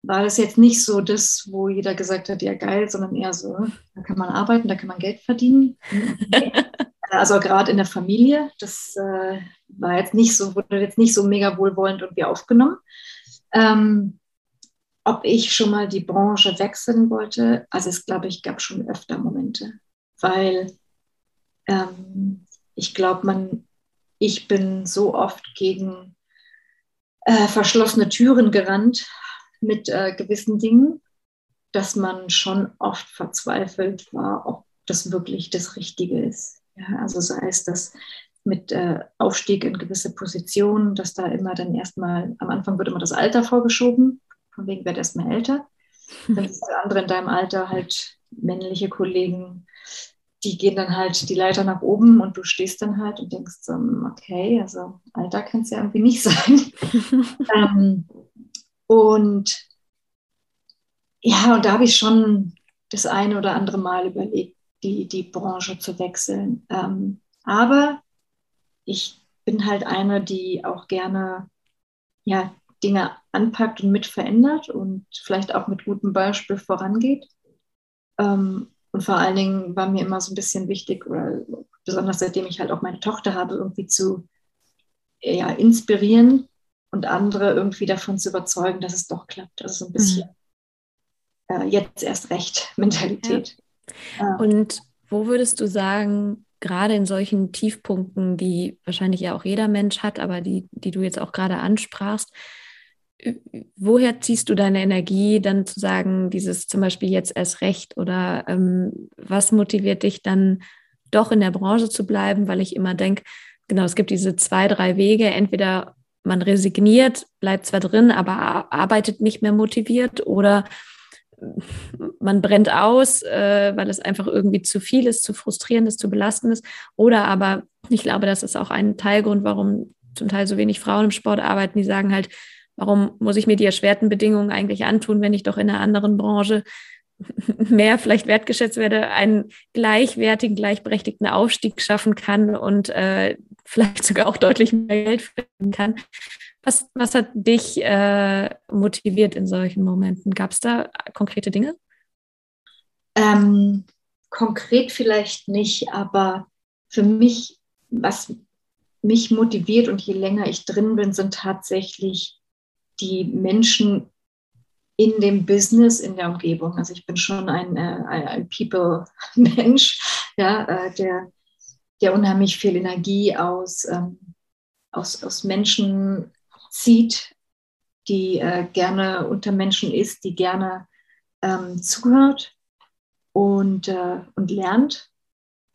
war das jetzt nicht so das, wo jeder gesagt hat, ja geil, sondern eher so, da kann man arbeiten, da kann man Geld verdienen. also gerade in der Familie, das äh, war jetzt nicht so, wurde jetzt nicht so mega wohlwollend und wie aufgenommen. Ähm, ob ich schon mal die Branche wechseln wollte, also es glaube ich gab schon öfter Momente, weil ähm, ich glaube, man, ich bin so oft gegen äh, verschlossene Türen gerannt mit äh, gewissen Dingen, dass man schon oft verzweifelt war, ob das wirklich das Richtige ist. Ja, also sei es das mit äh, Aufstieg in gewisse Positionen, dass da immer dann erstmal, am Anfang wird immer das Alter vorgeschoben, von wegen wird erstmal älter. Dann ist der andere in deinem Alter halt männliche Kollegen, die gehen dann halt die Leiter nach oben und du stehst dann halt und denkst so, okay, also Alter kann es ja irgendwie nicht sein. ähm, und ja, und da habe ich schon das eine oder andere Mal überlegt, die, die Branche zu wechseln. Ähm, aber ich bin halt eine, die auch gerne ja, Dinge anpackt und mit verändert und vielleicht auch mit gutem Beispiel vorangeht. Ähm, und vor allen Dingen war mir immer so ein bisschen wichtig, oder besonders seitdem ich halt auch meine Tochter habe, irgendwie zu ja, inspirieren und andere irgendwie davon zu überzeugen, dass es doch klappt. Also so ein bisschen mhm. äh, jetzt erst recht Mentalität. Ja. Und wo würdest du sagen, gerade in solchen Tiefpunkten, die wahrscheinlich ja auch jeder Mensch hat, aber die, die du jetzt auch gerade ansprachst, woher ziehst du deine Energie, dann zu sagen, dieses zum Beispiel jetzt erst recht oder ähm, was motiviert dich dann doch in der Branche zu bleiben, weil ich immer denke, genau, es gibt diese zwei, drei Wege, entweder man resigniert, bleibt zwar drin, aber arbeitet nicht mehr motiviert oder man brennt aus, äh, weil es einfach irgendwie zu viel ist, zu frustrierend ist, zu belastend ist. Oder aber, ich glaube, das ist auch ein Teilgrund, warum zum Teil so wenig Frauen im Sport arbeiten, die sagen halt, warum muss ich mir die erschwerten Bedingungen eigentlich antun, wenn ich doch in einer anderen Branche mehr vielleicht wertgeschätzt werde, einen gleichwertigen, gleichberechtigten Aufstieg schaffen kann und äh, vielleicht sogar auch deutlich mehr Geld finden kann. Was, was hat dich äh, motiviert in solchen Momenten? Gab es da konkrete Dinge? Ähm, konkret vielleicht nicht, aber für mich, was mich motiviert und je länger ich drin bin, sind tatsächlich die Menschen in dem Business, in der Umgebung. Also ich bin schon ein, äh, ein People-Mensch, ja, äh, der, der unheimlich viel Energie aus, ähm, aus, aus Menschen zieht, die äh, gerne unter Menschen ist, die gerne ähm, zuhört und, äh, und lernt.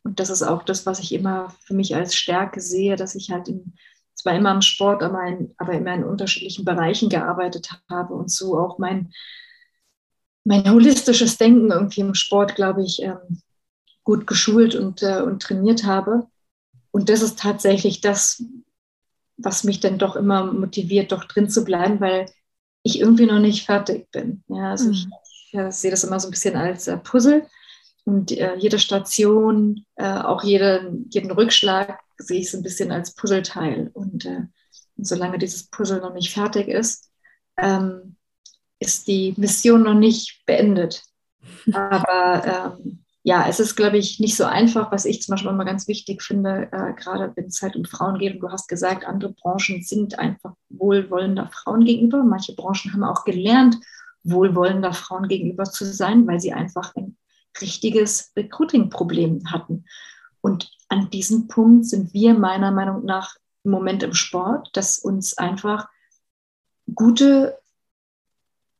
Und das ist auch das, was ich immer für mich als Stärke sehe, dass ich halt in, zwar immer im Sport, aber, in, aber immer in unterschiedlichen Bereichen gearbeitet habe und so auch mein, mein holistisches Denken irgendwie im Sport, glaube ich, ähm, gut geschult und, äh, und trainiert habe. Und das ist tatsächlich das, was mich dann doch immer motiviert, doch drin zu bleiben, weil ich irgendwie noch nicht fertig bin. Ja, also mhm. ich, ich sehe das immer so ein bisschen als äh, Puzzle. Und äh, jede Station, äh, auch jede, jeden Rückschlag sehe ich so ein bisschen als Puzzleteil. Und, äh, und solange dieses Puzzle noch nicht fertig ist, ähm, ist die Mission noch nicht beendet. Aber ähm, ja, es ist, glaube ich, nicht so einfach, was ich zum Beispiel immer ganz wichtig finde, äh, gerade wenn es halt um Frauen geht. Und du hast gesagt, andere Branchen sind einfach wohlwollender Frauen gegenüber. Manche Branchen haben auch gelernt, wohlwollender Frauen gegenüber zu sein, weil sie einfach ein richtiges Recruiting-Problem hatten. Und an diesem Punkt sind wir meiner Meinung nach im Moment im Sport, dass uns einfach gute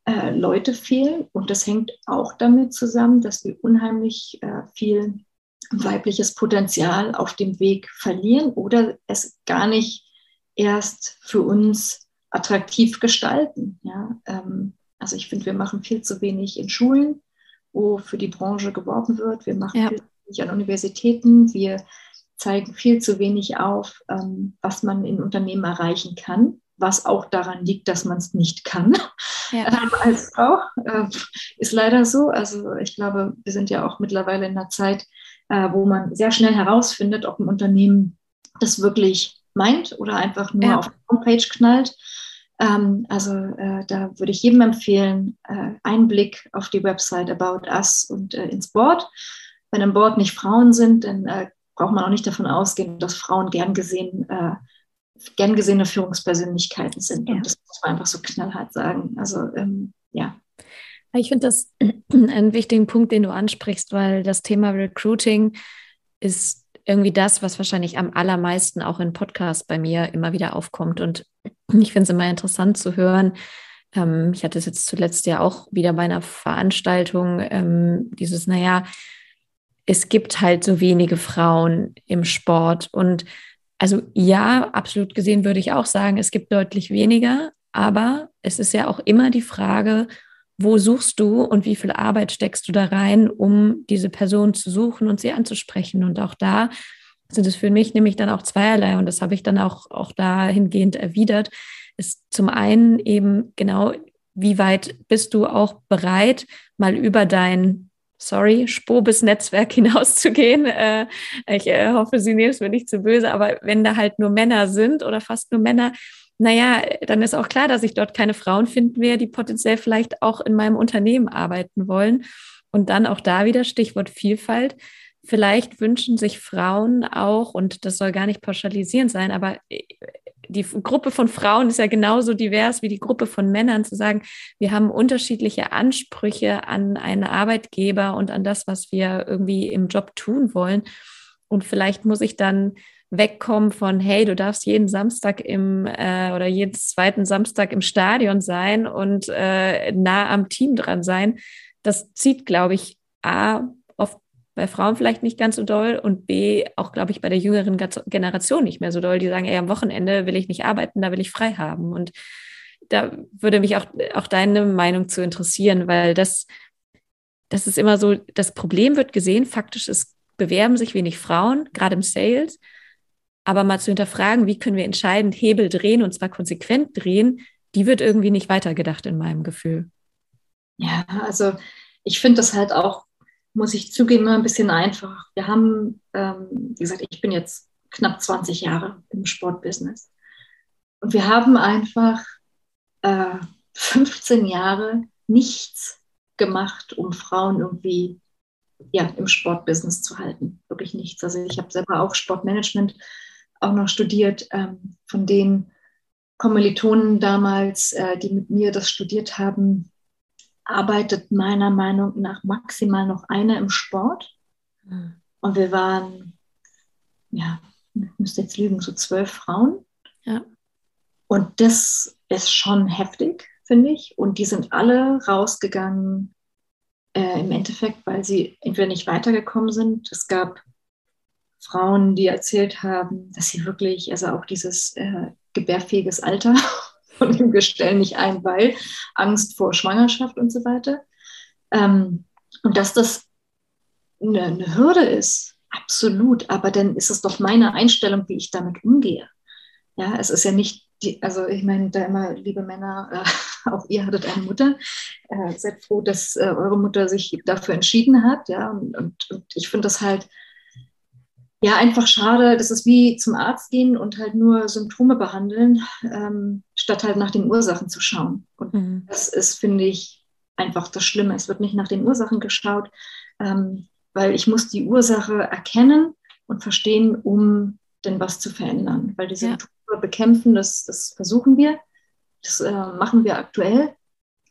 äh, Leute fehlen. Und das hängt auch damit zusammen, dass wir unheimlich äh, viel weibliches Potenzial auf dem Weg verlieren oder es gar nicht erst für uns attraktiv gestalten. Ja? Ähm, also ich finde, wir machen viel zu wenig in Schulen, wo für die Branche geworben wird. Wir machen ja. viel zu wenig an Universitäten. Wir zeigen viel zu wenig auf, ähm, was man in Unternehmen erreichen kann, was auch daran liegt, dass man es nicht kann ja. ähm, als Frau. Äh, ist leider so. Also ich glaube, wir sind ja auch mittlerweile in einer Zeit, äh, wo man sehr schnell herausfindet, ob ein Unternehmen das wirklich meint oder einfach nur ja. auf die Homepage knallt. Ähm, also äh, da würde ich jedem empfehlen, äh, einen Blick auf die Website About Us und äh, ins Board. Wenn im Board nicht Frauen sind, dann äh, braucht man auch nicht davon ausgehen, dass Frauen gern gesehen, äh, gern gesehene Führungspersönlichkeiten sind. Ja. Und das muss man einfach so knallhart sagen. Also ähm, ja. Ich finde das einen wichtigen Punkt, den du ansprichst, weil das Thema Recruiting ist irgendwie das, was wahrscheinlich am allermeisten auch in Podcasts bei mir immer wieder aufkommt. Und ich finde es immer interessant zu hören. Ähm, ich hatte es jetzt zuletzt ja auch wieder bei einer Veranstaltung, ähm, dieses, naja, es gibt halt so wenige Frauen im Sport. Und also ja, absolut gesehen würde ich auch sagen, es gibt deutlich weniger, aber es ist ja auch immer die Frage, wo suchst du und wie viel Arbeit steckst du da rein, um diese Person zu suchen und sie anzusprechen. Und auch da sind es für mich nämlich dann auch zweierlei und das habe ich dann auch, auch dahingehend erwidert, ist zum einen eben genau, wie weit bist du auch bereit, mal über dein sorry, Spobis-Netzwerk hinauszugehen. Äh, ich äh, hoffe, Sie nehmen es mir nicht zu böse, aber wenn da halt nur Männer sind oder fast nur Männer, naja, dann ist auch klar, dass ich dort keine Frauen finden werde, die potenziell vielleicht auch in meinem Unternehmen arbeiten wollen. Und dann auch da wieder Stichwort Vielfalt. Vielleicht wünschen sich Frauen auch, und das soll gar nicht pauschalisierend sein, aber äh, die Gruppe von Frauen ist ja genauso divers wie die Gruppe von Männern, zu sagen, wir haben unterschiedliche Ansprüche an einen Arbeitgeber und an das, was wir irgendwie im Job tun wollen. Und vielleicht muss ich dann wegkommen von, hey, du darfst jeden Samstag im äh, oder jeden zweiten Samstag im Stadion sein und äh, nah am Team dran sein. Das zieht, glaube ich, A, oft bei Frauen vielleicht nicht ganz so doll und B, auch, glaube ich, bei der jüngeren Generation nicht mehr so doll. Die sagen, ey, am Wochenende will ich nicht arbeiten, da will ich frei haben. Und da würde mich auch, auch deine Meinung zu interessieren, weil das, das ist immer so, das Problem wird gesehen, faktisch ist, bewerben sich wenig Frauen, gerade im Sales aber mal zu hinterfragen, wie können wir entscheidend Hebel drehen und zwar konsequent drehen, die wird irgendwie nicht weitergedacht in meinem Gefühl. Ja, also ich finde das halt auch, muss ich zugeben, ein bisschen einfach. Wir haben, ähm, wie gesagt, ich bin jetzt knapp 20 Jahre im Sportbusiness. Und wir haben einfach äh, 15 Jahre nichts gemacht, um Frauen irgendwie ja, im Sportbusiness zu halten. Wirklich nichts. Also ich habe selber auch Sportmanagement auch noch studiert, ähm, von den Kommilitonen damals, äh, die mit mir das studiert haben, arbeitet meiner Meinung nach maximal noch eine im Sport. Mhm. Und wir waren, ja, ich müsste jetzt lügen, so zwölf Frauen. Ja. Und das ist schon heftig, finde ich. Und die sind alle rausgegangen äh, im Endeffekt, weil sie entweder nicht weitergekommen sind. Es gab Frauen, die erzählt haben, dass sie wirklich, also auch dieses äh, gebärfähiges Alter von dem Gestell nicht ein, weil Angst vor Schwangerschaft und so weiter. Ähm, und dass das eine, eine Hürde ist, absolut. Aber dann ist es doch meine Einstellung, wie ich damit umgehe. Ja, es ist ja nicht die, also ich meine, da immer, liebe Männer, äh, auch ihr hattet eine Mutter. Äh, seid froh, dass äh, eure Mutter sich dafür entschieden hat. Ja, und, und, und ich finde das halt ja einfach schade. Das ist wie zum Arzt gehen und halt nur Symptome behandeln, ähm, statt halt nach den Ursachen zu schauen. Und mhm. das ist, finde ich, einfach das Schlimme. Es wird nicht nach den Ursachen geschaut, ähm, weil ich muss die Ursache erkennen und verstehen, um denn was zu verändern. Weil die Symptome ja. bekämpfen, das, das versuchen wir, das äh, machen wir aktuell,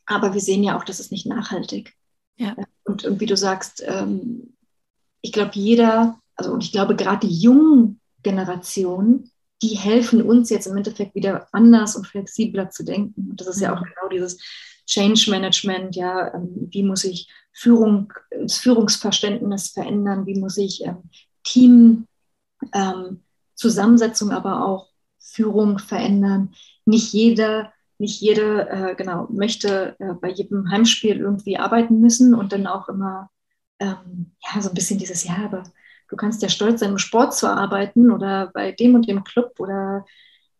aber wir sehen ja auch, das ist nicht nachhaltig. Ja. Und, und wie du sagst, ähm, ich glaube, jeder, also und ich glaube gerade die jungen Generationen, die helfen uns jetzt im Endeffekt wieder anders und flexibler zu denken. Und das ist ja auch mhm. genau dieses Change Management, ja, ähm, wie muss ich Führung, das Führungsverständnis verändern, wie muss ich ähm, Team ähm, Zusammensetzung, aber auch Führung verändern. Nicht jeder, nicht jeder, äh, genau, möchte äh, bei jedem Heimspiel irgendwie arbeiten müssen und dann auch immer, ähm, ja, so ein bisschen dieses, ja, aber du kannst ja stolz sein, im Sport zu arbeiten oder bei dem und dem Club oder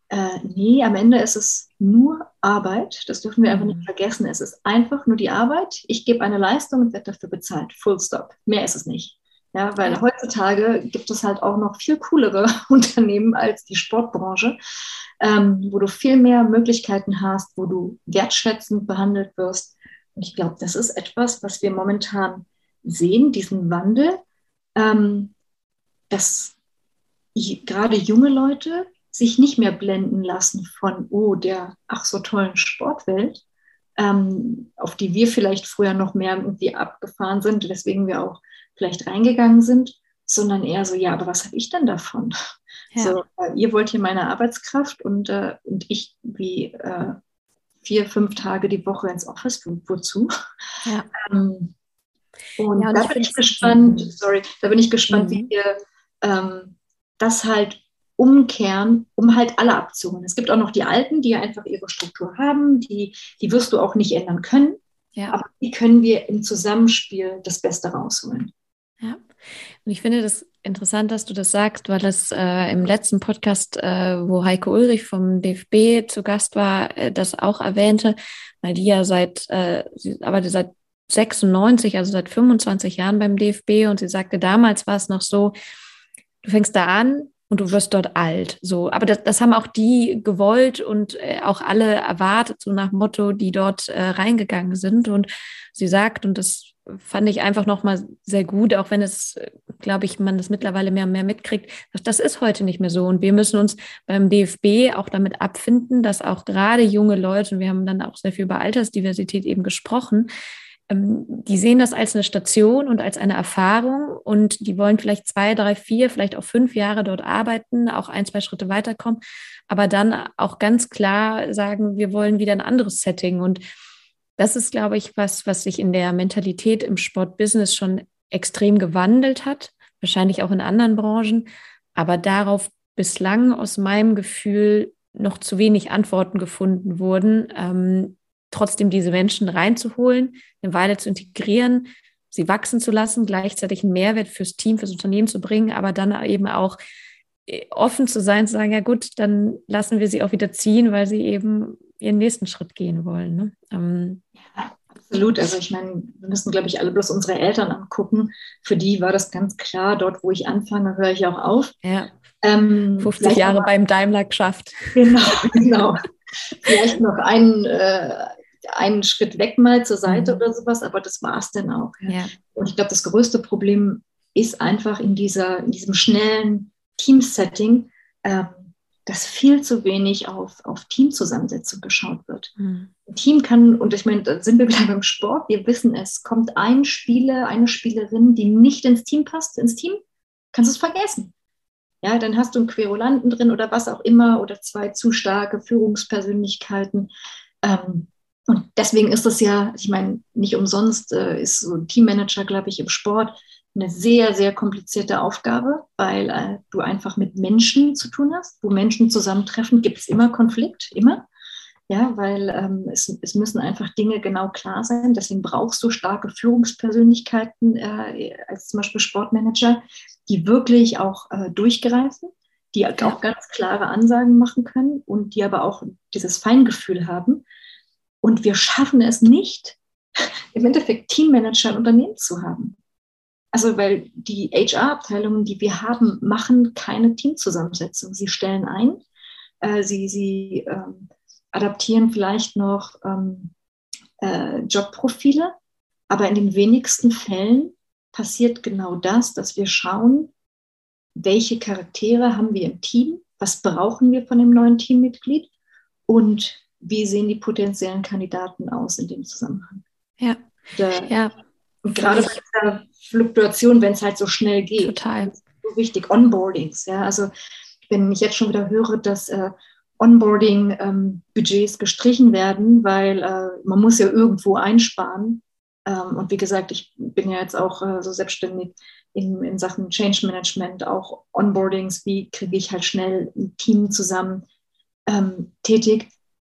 äh, nee, am Ende ist es nur Arbeit. Das dürfen wir einfach nicht mhm. vergessen. Es ist einfach nur die Arbeit. Ich gebe eine Leistung und werde dafür bezahlt. Full stop. Mehr ist es nicht. Ja, weil heutzutage gibt es halt auch noch viel coolere Unternehmen als die Sportbranche, ähm, wo du viel mehr Möglichkeiten hast, wo du wertschätzend behandelt wirst. Und ich glaube, das ist etwas, was wir momentan sehen, diesen Wandel, ähm, dass gerade junge Leute sich nicht mehr blenden lassen von, oh, der ach so tollen Sportwelt, ähm, auf die wir vielleicht früher noch mehr irgendwie abgefahren sind, weswegen wir auch vielleicht reingegangen sind, sondern eher so, ja, aber was habe ich denn davon? Ja. So, ihr wollt hier meine Arbeitskraft und, äh, und ich wie äh, vier, fünf Tage die Woche ins Office, wozu? Ja. Ähm, und, ja, und, da bin ich gespannt, sorry, da bin ich gespannt, mhm. wie wir ähm, das halt umkehren, um halt alle abzuholen. Es gibt auch noch die Alten, die einfach ihre Struktur haben, die, die wirst du auch nicht ändern können. Ja. Aber die können wir im Zusammenspiel das Beste rausholen. Ja, und ich finde das interessant, dass du das sagst, weil das äh, im letzten Podcast, äh, wo Heike Ulrich vom DFB zu Gast war, äh, das auch erwähnte, weil die ja seit, äh, sie arbeitet seit 96, also seit 25 Jahren beim DFB und sie sagte, damals war es noch so, du fängst da an, und du wirst dort alt. So, aber das, das haben auch die gewollt und äh, auch alle erwartet, so nach Motto, die dort äh, reingegangen sind. Und sie sagt, und das fand ich einfach nochmal sehr gut, auch wenn es, glaube ich, man das mittlerweile mehr und mehr mitkriegt. Das ist heute nicht mehr so. Und wir müssen uns beim DFB auch damit abfinden, dass auch gerade junge Leute, und wir haben dann auch sehr viel über Altersdiversität eben gesprochen, die sehen das als eine Station und als eine Erfahrung und die wollen vielleicht zwei, drei, vier, vielleicht auch fünf Jahre dort arbeiten, auch ein, zwei Schritte weiterkommen, aber dann auch ganz klar sagen, wir wollen wieder ein anderes Setting. Und das ist, glaube ich, was, was sich in der Mentalität im Sportbusiness schon extrem gewandelt hat, wahrscheinlich auch in anderen Branchen, aber darauf bislang aus meinem Gefühl noch zu wenig Antworten gefunden wurden, ähm, trotzdem diese Menschen reinzuholen, eine Weile zu integrieren, sie wachsen zu lassen, gleichzeitig einen Mehrwert fürs Team, fürs Unternehmen zu bringen, aber dann eben auch äh, offen zu sein, zu sagen, ja gut, dann lassen wir sie auch wieder ziehen, weil sie eben ihren nächsten Schritt gehen wollen. Ne? Ähm, ja, Absolut. Also ich meine, wir müssen, glaube ich, alle bloß unsere Eltern angucken. Für die war das ganz klar, dort, wo ich anfange, höre ich auch auf. Ja. Ähm, 50 Jahre beim Daimler geschafft. Genau, genau. vielleicht noch einen, äh, einen Schritt weg mal zur Seite mhm. oder sowas, aber das war es dann auch. Ja. Und ich glaube, das größte Problem ist einfach in, dieser, in diesem schnellen Team-Setting, ähm, dass viel zu wenig auf, auf Teamzusammensetzung geschaut wird. Mhm. Ein Team kann, und ich meine, da sind wir wieder beim Sport, wir wissen es, kommt ein Spieler, eine Spielerin, die nicht ins Team passt, ins Team, kannst du es vergessen. Ja, dann hast du einen Querulanten drin oder was auch immer oder zwei zu starke Führungspersönlichkeiten. Ähm, und deswegen ist das ja, ich meine, nicht umsonst äh, ist so ein Teammanager, glaube ich, im Sport eine sehr, sehr komplizierte Aufgabe, weil äh, du einfach mit Menschen zu tun hast. Wo Menschen zusammentreffen, gibt es immer Konflikt, immer. Ja, weil ähm, es, es müssen einfach Dinge genau klar sein. Deswegen brauchst du starke Führungspersönlichkeiten äh, als zum Beispiel Sportmanager, die wirklich auch äh, durchgreifen, die auch ganz klare Ansagen machen können und die aber auch dieses Feingefühl haben. Und wir schaffen es nicht, im Endeffekt Teammanager in Unternehmen zu haben. Also weil die HR-Abteilungen, die wir haben, machen keine Teamzusammensetzung. Sie stellen ein, äh, sie, sie ähm, adaptieren vielleicht noch ähm, äh, Jobprofile, aber in den wenigsten Fällen passiert genau das, dass wir schauen, welche Charaktere haben wir im Team, was brauchen wir von dem neuen Teammitglied und wie sehen die potenziellen Kandidaten aus in dem Zusammenhang. Ja. Da, ja. Und gerade bei der Fluktuation, wenn es halt so schnell geht. Total. So wichtig, Onboardings. Ja, also wenn ich jetzt schon wieder höre, dass äh, Onboarding-Budgets ähm, gestrichen werden, weil äh, man muss ja irgendwo einsparen. Ähm, und wie gesagt, ich bin ja jetzt auch äh, so selbstständig in, in Sachen Change Management, auch Onboardings, wie kriege ich halt schnell ein Team zusammen ähm, tätig.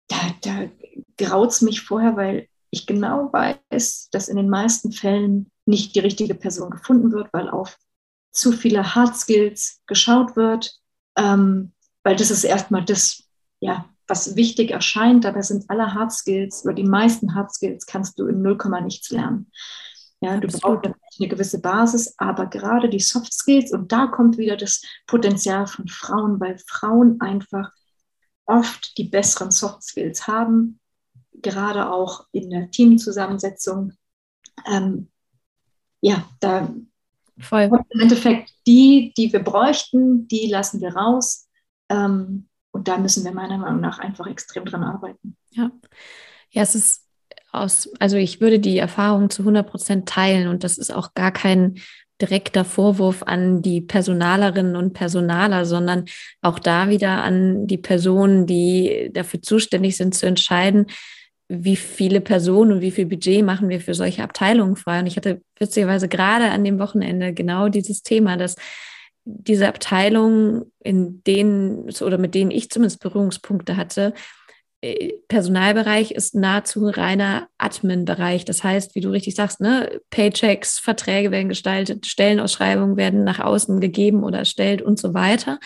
Da, da graut es mich vorher, weil ich genau weiß, dass in den meisten Fällen nicht die richtige Person gefunden wird, weil auf zu viele Hard Skills geschaut wird, ähm, weil das ist erstmal das, ja, was wichtig erscheint, dabei sind alle Hard Skills oder die meisten Hard Skills kannst du in 0, nichts lernen. Ja, du brauchst eine gewisse Basis, aber gerade die Soft Skills und da kommt wieder das Potenzial von Frauen, weil Frauen einfach oft die besseren Soft Skills haben, gerade auch in der Teamzusammensetzung. Ähm, ja, da Voll. im Endeffekt die, die wir bräuchten, die lassen wir raus. Ähm, und da müssen wir meiner Meinung nach einfach extrem dran arbeiten. Ja, ja es ist aus, also ich würde die Erfahrung zu 100 Prozent teilen und das ist auch gar kein direkter Vorwurf an die Personalerinnen und Personaler, sondern auch da wieder an die Personen, die dafür zuständig sind, zu entscheiden, wie viele Personen und wie viel Budget machen wir für solche Abteilungen frei. Und ich hatte witzigerweise gerade an dem Wochenende genau dieses Thema, dass diese Abteilungen, in denen oder mit denen ich zumindest Berührungspunkte hatte, Personalbereich ist nahezu reiner Admin-Bereich. Das heißt, wie du richtig sagst, ne, Paychecks, Verträge werden gestaltet, Stellenausschreibungen werden nach außen gegeben oder erstellt und so weiter.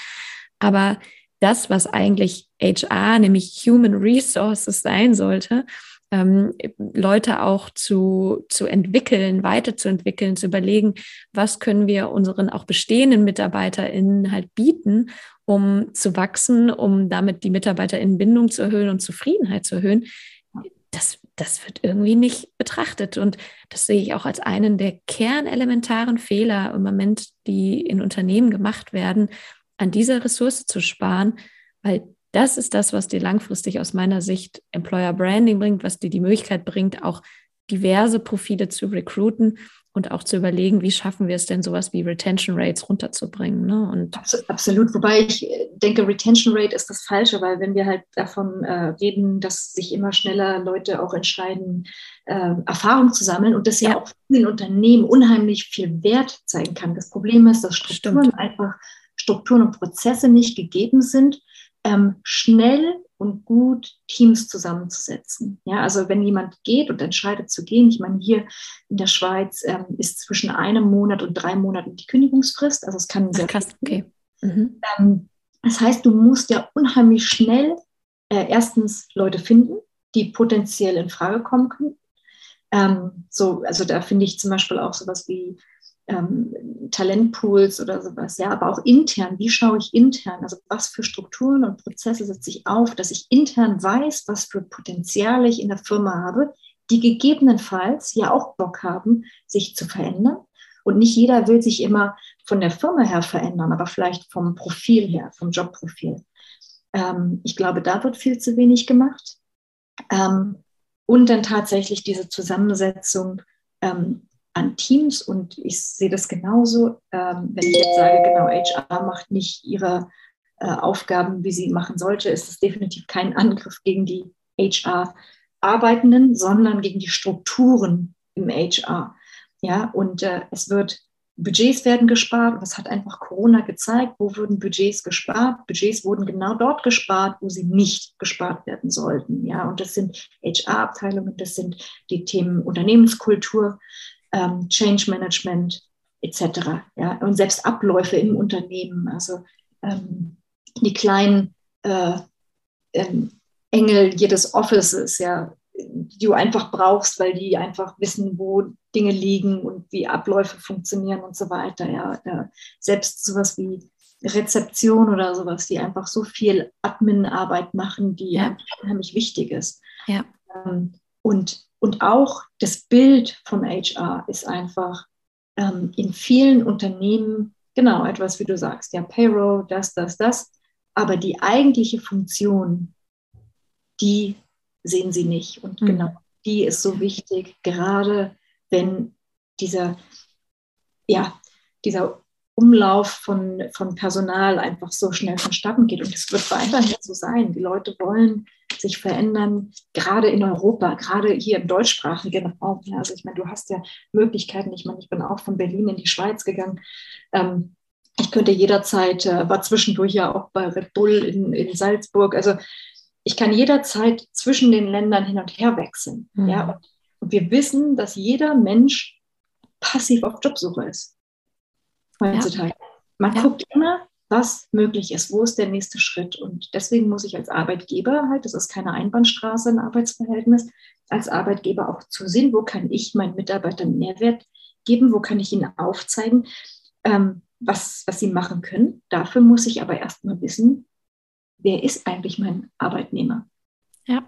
Aber das, was eigentlich HR, nämlich Human Resources sein sollte, ähm, Leute auch zu, zu entwickeln, weiterzuentwickeln, zu überlegen, was können wir unseren auch bestehenden MitarbeiterInnen halt bieten, um zu wachsen, um damit die MitarbeiterInnen zu erhöhen und Zufriedenheit zu erhöhen. Das, das wird irgendwie nicht betrachtet. Und das sehe ich auch als einen der kernelementaren Fehler im Moment, die in Unternehmen gemacht werden, an dieser Ressource zu sparen, weil das ist das, was dir langfristig aus meiner Sicht Employer Branding bringt, was dir die Möglichkeit bringt, auch diverse Profile zu recruiten und auch zu überlegen, wie schaffen wir es denn, sowas wie Retention Rates runterzubringen. Ne? Und Absolut, wobei ich äh, denke, Retention Rate ist das Falsche, weil wenn wir halt davon äh, reden, dass sich immer schneller Leute auch entscheiden, äh, Erfahrung zu sammeln und das ja, ja auch in den Unternehmen unheimlich viel Wert zeigen kann. Das Problem ist, dass Strukturen Stimmt. einfach Strukturen und Prozesse nicht gegeben sind ähm, schnell und gut Teams zusammenzusetzen. Ja, also wenn jemand geht und entscheidet zu gehen, ich meine, hier in der Schweiz ähm, ist zwischen einem Monat und drei Monaten die Kündigungsfrist. Also es kann sehr Ach, krass, okay. Mhm. Ähm, das heißt, du musst ja unheimlich schnell äh, erstens Leute finden, die potenziell in Frage kommen können. Ähm, so, also da finde ich zum Beispiel auch sowas wie ähm, Talentpools oder sowas, ja, aber auch intern, wie schaue ich intern, also was für Strukturen und Prozesse setze ich auf, dass ich intern weiß, was für Potenziale ich in der Firma habe, die gegebenenfalls ja auch Bock haben, sich zu verändern. Und nicht jeder will sich immer von der Firma her verändern, aber vielleicht vom Profil her, vom Jobprofil. Ähm, ich glaube, da wird viel zu wenig gemacht. Ähm, und dann tatsächlich diese Zusammensetzung ähm, an Teams. Und ich sehe das genauso, ähm, wenn ich jetzt sage, genau, HR macht nicht ihre äh, Aufgaben, wie sie machen sollte, ist es definitiv kein Angriff gegen die HR-Arbeitenden, sondern gegen die Strukturen im HR. Ja, und äh, es wird Budgets werden gespart das hat einfach Corona gezeigt, wo wurden Budgets gespart. Budgets wurden genau dort gespart, wo sie nicht gespart werden sollten. Ja, und das sind HR-Abteilungen, das sind die Themen Unternehmenskultur, ähm, Change Management etc. Ja, und selbst Abläufe im Unternehmen, also ähm, die kleinen äh, ähm, Engel jedes Offices, ja, die du einfach brauchst, weil die einfach wissen, wo Dinge liegen und wie Abläufe funktionieren und so weiter. Ja, ja. Selbst sowas wie Rezeption oder sowas, die einfach so viel Admin-Arbeit machen, die ja. unheimlich wichtig ist. Ja. Ähm, und, und auch das Bild von HR ist einfach ähm, in vielen Unternehmen genau etwas, wie du sagst, ja, Payroll, das, das, das. Aber die eigentliche Funktion, die sehen sie nicht. Und mhm. genau die ist so wichtig, gerade wenn dieser, ja, dieser Umlauf von, von Personal einfach so schnell vonstatten geht. Und es wird weiterhin so sein. Die Leute wollen sich verändern, gerade in Europa, gerade hier im deutschsprachigen Raum. Also ich meine, du hast ja Möglichkeiten. Ich meine, ich bin auch von Berlin in die Schweiz gegangen. Ähm, ich könnte jederzeit, äh, war zwischendurch ja auch bei Red Bull in, in Salzburg. Also ich kann jederzeit zwischen den Ländern hin und her wechseln. Mhm. Ja? Und wir wissen, dass jeder Mensch passiv auf Jobsuche ist. Heutzutage. Ja. Man ja. guckt immer, was möglich ist, wo ist der nächste Schritt. Und deswegen muss ich als Arbeitgeber halt, das ist keine Einbahnstraße, ein Arbeitsverhältnis, als Arbeitgeber auch zusehen, wo kann ich meinen Mitarbeitern Mehrwert geben, wo kann ich ihnen aufzeigen, ähm, was, was sie machen können. Dafür muss ich aber erstmal wissen, wer ist eigentlich mein Arbeitnehmer? Ja,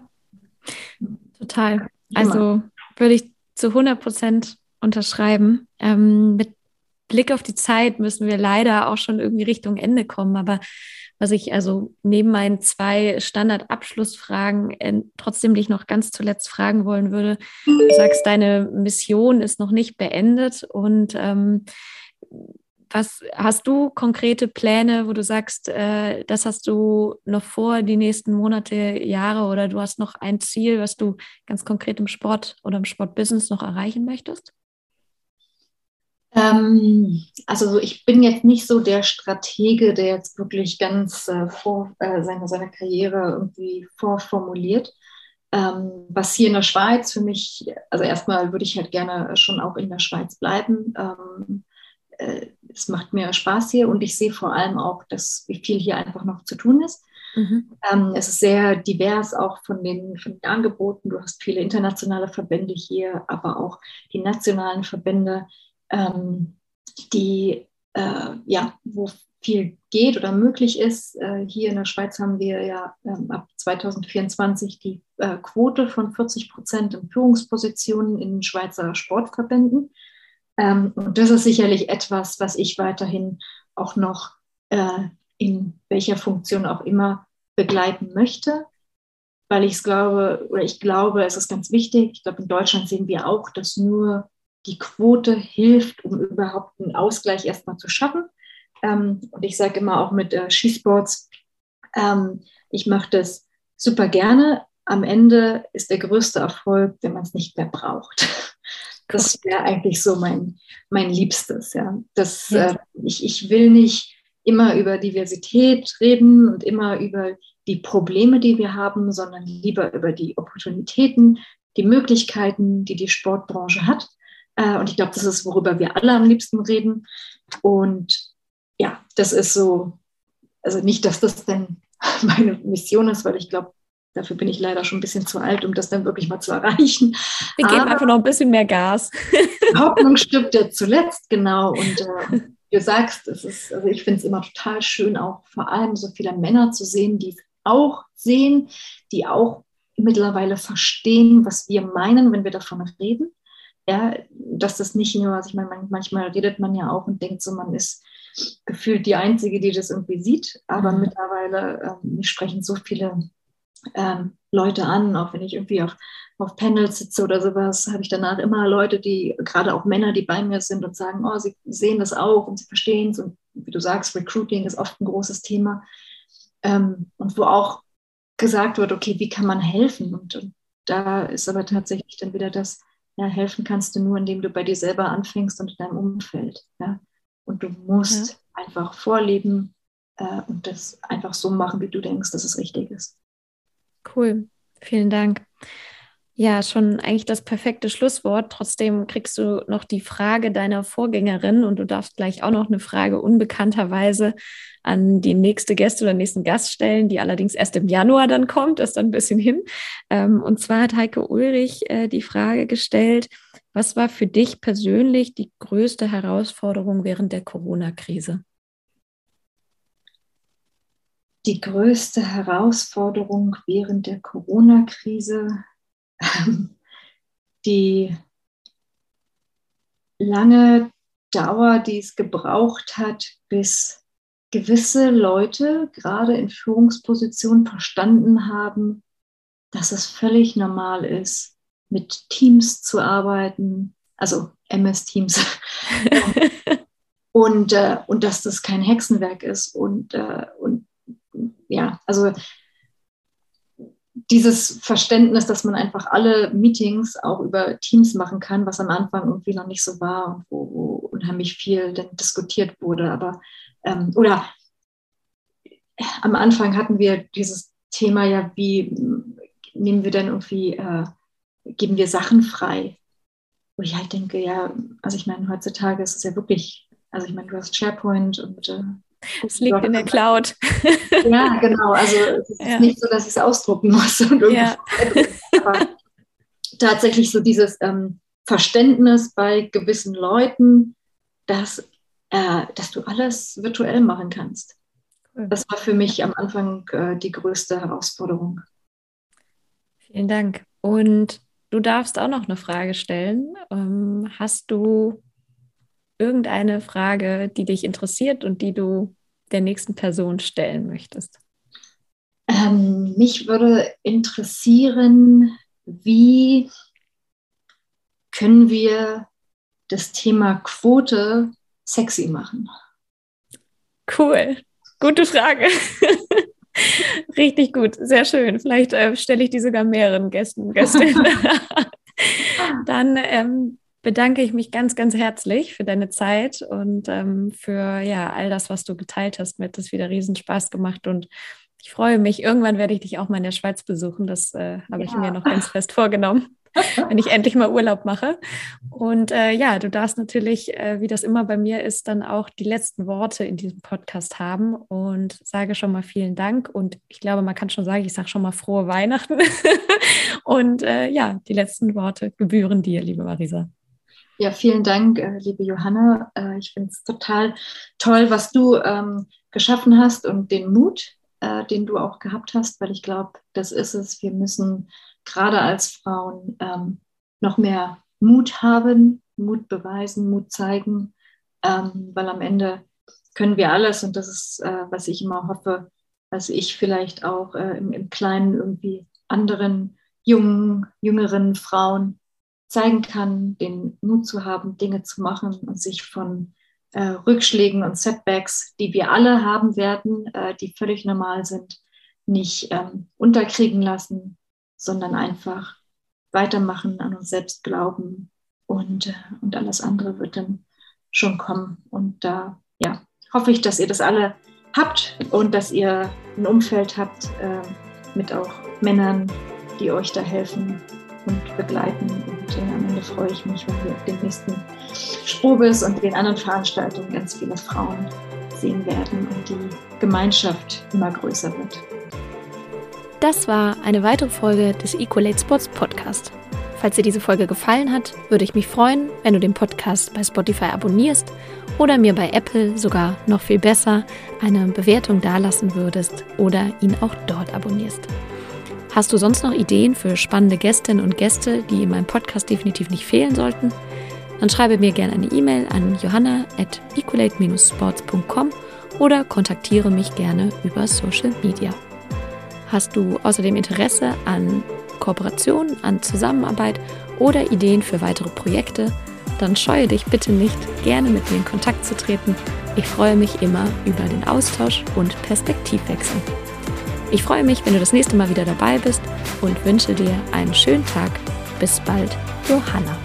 total. Also würde ich zu 100 Prozent unterschreiben. Ähm, mit Blick auf die Zeit müssen wir leider auch schon irgendwie Richtung Ende kommen. Aber was ich also neben meinen zwei Standardabschlussfragen äh, trotzdem dich noch ganz zuletzt fragen wollen würde, du sagst, deine Mission ist noch nicht beendet und ähm, was hast du konkrete Pläne, wo du sagst, äh, das hast du noch vor die nächsten Monate, Jahre oder du hast noch ein Ziel, was du ganz konkret im Sport oder im Sportbusiness noch erreichen möchtest? Ähm, also ich bin jetzt nicht so der Stratege, der jetzt wirklich ganz äh, vor, äh, seine, seine Karriere irgendwie vorformuliert. Ähm, was hier in der Schweiz für mich, also erstmal würde ich halt gerne schon auch in der Schweiz bleiben. Ähm, äh, es macht mir Spaß hier und ich sehe vor allem auch, dass wie viel hier einfach noch zu tun ist. Mhm. Ähm, es ist sehr divers auch von den, von den Angeboten. Du hast viele internationale Verbände hier, aber auch die nationalen Verbände, ähm, die äh, ja, wo viel geht oder möglich ist. Äh, hier in der Schweiz haben wir ja ähm, ab 2024 die äh, Quote von 40 Prozent in Führungspositionen in Schweizer Sportverbänden. Ähm, und das ist sicherlich etwas, was ich weiterhin auch noch äh, in welcher Funktion auch immer begleiten möchte, weil ich es glaube, oder ich glaube, es ist ganz wichtig. Ich glaube, in Deutschland sehen wir auch, dass nur die Quote hilft, um überhaupt einen Ausgleich erstmal zu schaffen. Ähm, und ich sage immer auch mit äh, Skisports, ähm, ich mache das super gerne. Am Ende ist der größte Erfolg, wenn man es nicht mehr braucht. Das wäre eigentlich so mein, mein Liebstes. Ja. Das. Äh, ich, ich will nicht immer über Diversität reden und immer über die Probleme, die wir haben, sondern lieber über die Opportunitäten, die Möglichkeiten, die die Sportbranche hat. Äh, und ich glaube, das ist, worüber wir alle am liebsten reden. Und ja, das ist so, also nicht, dass das denn meine Mission ist, weil ich glaube, Dafür bin ich leider schon ein bisschen zu alt, um das dann wirklich mal zu erreichen. Wir geben Aber einfach noch ein bisschen mehr Gas. Hoffnung stirbt ja zuletzt, genau. Und äh, du sagst, es ist, also ich finde es immer total schön, auch vor allem so viele Männer zu sehen, die es auch sehen, die auch mittlerweile verstehen, was wir meinen, wenn wir davon reden. Ja, dass das nicht nur, also ich meine, manchmal redet man ja auch und denkt so, man ist gefühlt die Einzige, die das irgendwie sieht, aber mhm. mittlerweile, äh, mich sprechen so viele ähm, Leute an, auch wenn ich irgendwie auf, auf Panels sitze oder sowas, habe ich danach immer Leute, die, gerade auch Männer, die bei mir sind und sagen, oh, sie sehen das auch und sie verstehen es. Und wie du sagst, Recruiting ist oft ein großes Thema. Ähm, und wo auch gesagt wird, okay, wie kann man helfen? Und, und da ist aber tatsächlich dann wieder das, ja, helfen kannst du nur, indem du bei dir selber anfängst und in deinem Umfeld. Ja? Und du musst ja. einfach vorleben äh, und das einfach so machen, wie du denkst, dass es richtig ist. Cool, vielen Dank. Ja, schon eigentlich das perfekte Schlusswort. Trotzdem kriegst du noch die Frage deiner Vorgängerin und du darfst gleich auch noch eine Frage unbekannterweise an die nächste Gäste oder nächsten Gast stellen, die allerdings erst im Januar dann kommt, ist dann ein bisschen hin. Ähm, und zwar hat Heike Ulrich äh, die Frage gestellt, was war für dich persönlich die größte Herausforderung während der Corona-Krise? Die größte Herausforderung während der Corona-Krise die lange Dauer, die es gebraucht hat, bis gewisse Leute gerade in Führungspositionen verstanden haben, dass es völlig normal ist, mit Teams zu arbeiten, also MS-Teams. und, äh, und dass das kein Hexenwerk ist. Und, äh, und ja, also dieses Verständnis, dass man einfach alle Meetings auch über Teams machen kann, was am Anfang irgendwie noch nicht so war und wo, wo unheimlich viel dann diskutiert wurde. Aber ähm, oder am Anfang hatten wir dieses Thema ja, wie nehmen wir denn irgendwie, äh, geben wir Sachen frei? Wo ich halt denke, ja, also ich meine, heutzutage ist es ja wirklich, also ich meine, du hast SharePoint und äh, es liegt in der Cloud. Ja, genau. Also es ist ja. nicht so, dass ich es ausdrucken muss. Und ja. Aber tatsächlich so dieses ähm, Verständnis bei gewissen Leuten, dass, äh, dass du alles virtuell machen kannst. Das war für mich am Anfang äh, die größte Herausforderung. Vielen Dank. Und du darfst auch noch eine Frage stellen. Ähm, hast du irgendeine Frage, die dich interessiert und die du der nächsten Person stellen möchtest? Ähm, mich würde interessieren, wie können wir das Thema Quote sexy machen? Cool, gute Frage. Richtig gut, sehr schön. Vielleicht äh, stelle ich die sogar mehreren Gästen, Gästinnen. Dann ähm, bedanke ich mich ganz, ganz herzlich für deine Zeit und ähm, für ja, all das, was du geteilt hast. Mir hat das wieder riesen Spaß gemacht und ich freue mich. Irgendwann werde ich dich auch mal in der Schweiz besuchen. Das äh, habe ja. ich mir noch ganz fest vorgenommen, wenn ich endlich mal Urlaub mache. Und äh, ja, du darfst natürlich, äh, wie das immer bei mir ist, dann auch die letzten Worte in diesem Podcast haben und sage schon mal vielen Dank. Und ich glaube, man kann schon sagen, ich sage schon mal frohe Weihnachten. und äh, ja, die letzten Worte gebühren dir, liebe Marisa. Ja, vielen Dank, äh, liebe Johanna. Äh, ich finde es total toll, was du ähm, geschaffen hast und den Mut, äh, den du auch gehabt hast, weil ich glaube, das ist es. Wir müssen gerade als Frauen ähm, noch mehr Mut haben, Mut beweisen, Mut zeigen, ähm, weil am Ende können wir alles und das ist, was ich immer hoffe, dass ich vielleicht auch im, im Kleinen irgendwie anderen jungen, jüngeren Frauen zeigen kann, den Mut zu haben, Dinge zu machen und sich von äh, Rückschlägen und Setbacks, die wir alle haben werden, äh, die völlig normal sind, nicht ähm, unterkriegen lassen, sondern einfach weitermachen, an uns selbst glauben und, äh, und alles andere wird dann schon kommen. Und da ja, hoffe ich, dass ihr das alle habt und dass ihr ein Umfeld habt äh, mit auch Männern, die euch da helfen, und begleiten. Und äh, am Ende freue ich mich, wenn wir auf den nächsten Sprobis und den anderen Veranstaltungen ganz viele Frauen sehen werden und die Gemeinschaft immer größer wird. Das war eine weitere Folge des Equalate Sports Podcast. Falls dir diese Folge gefallen hat, würde ich mich freuen, wenn du den Podcast bei Spotify abonnierst oder mir bei Apple sogar noch viel besser eine Bewertung dalassen würdest oder ihn auch dort abonnierst. Hast du sonst noch Ideen für spannende Gästinnen und Gäste, die in meinem Podcast definitiv nicht fehlen sollten? Dann schreibe mir gerne eine E-Mail an johanna at equalate-sports.com oder kontaktiere mich gerne über Social Media. Hast du außerdem Interesse an Kooperation, an Zusammenarbeit oder Ideen für weitere Projekte, dann scheue dich bitte nicht, gerne mit mir in Kontakt zu treten. Ich freue mich immer über den Austausch und Perspektivwechsel. Ich freue mich, wenn du das nächste Mal wieder dabei bist und wünsche dir einen schönen Tag. Bis bald, Johanna.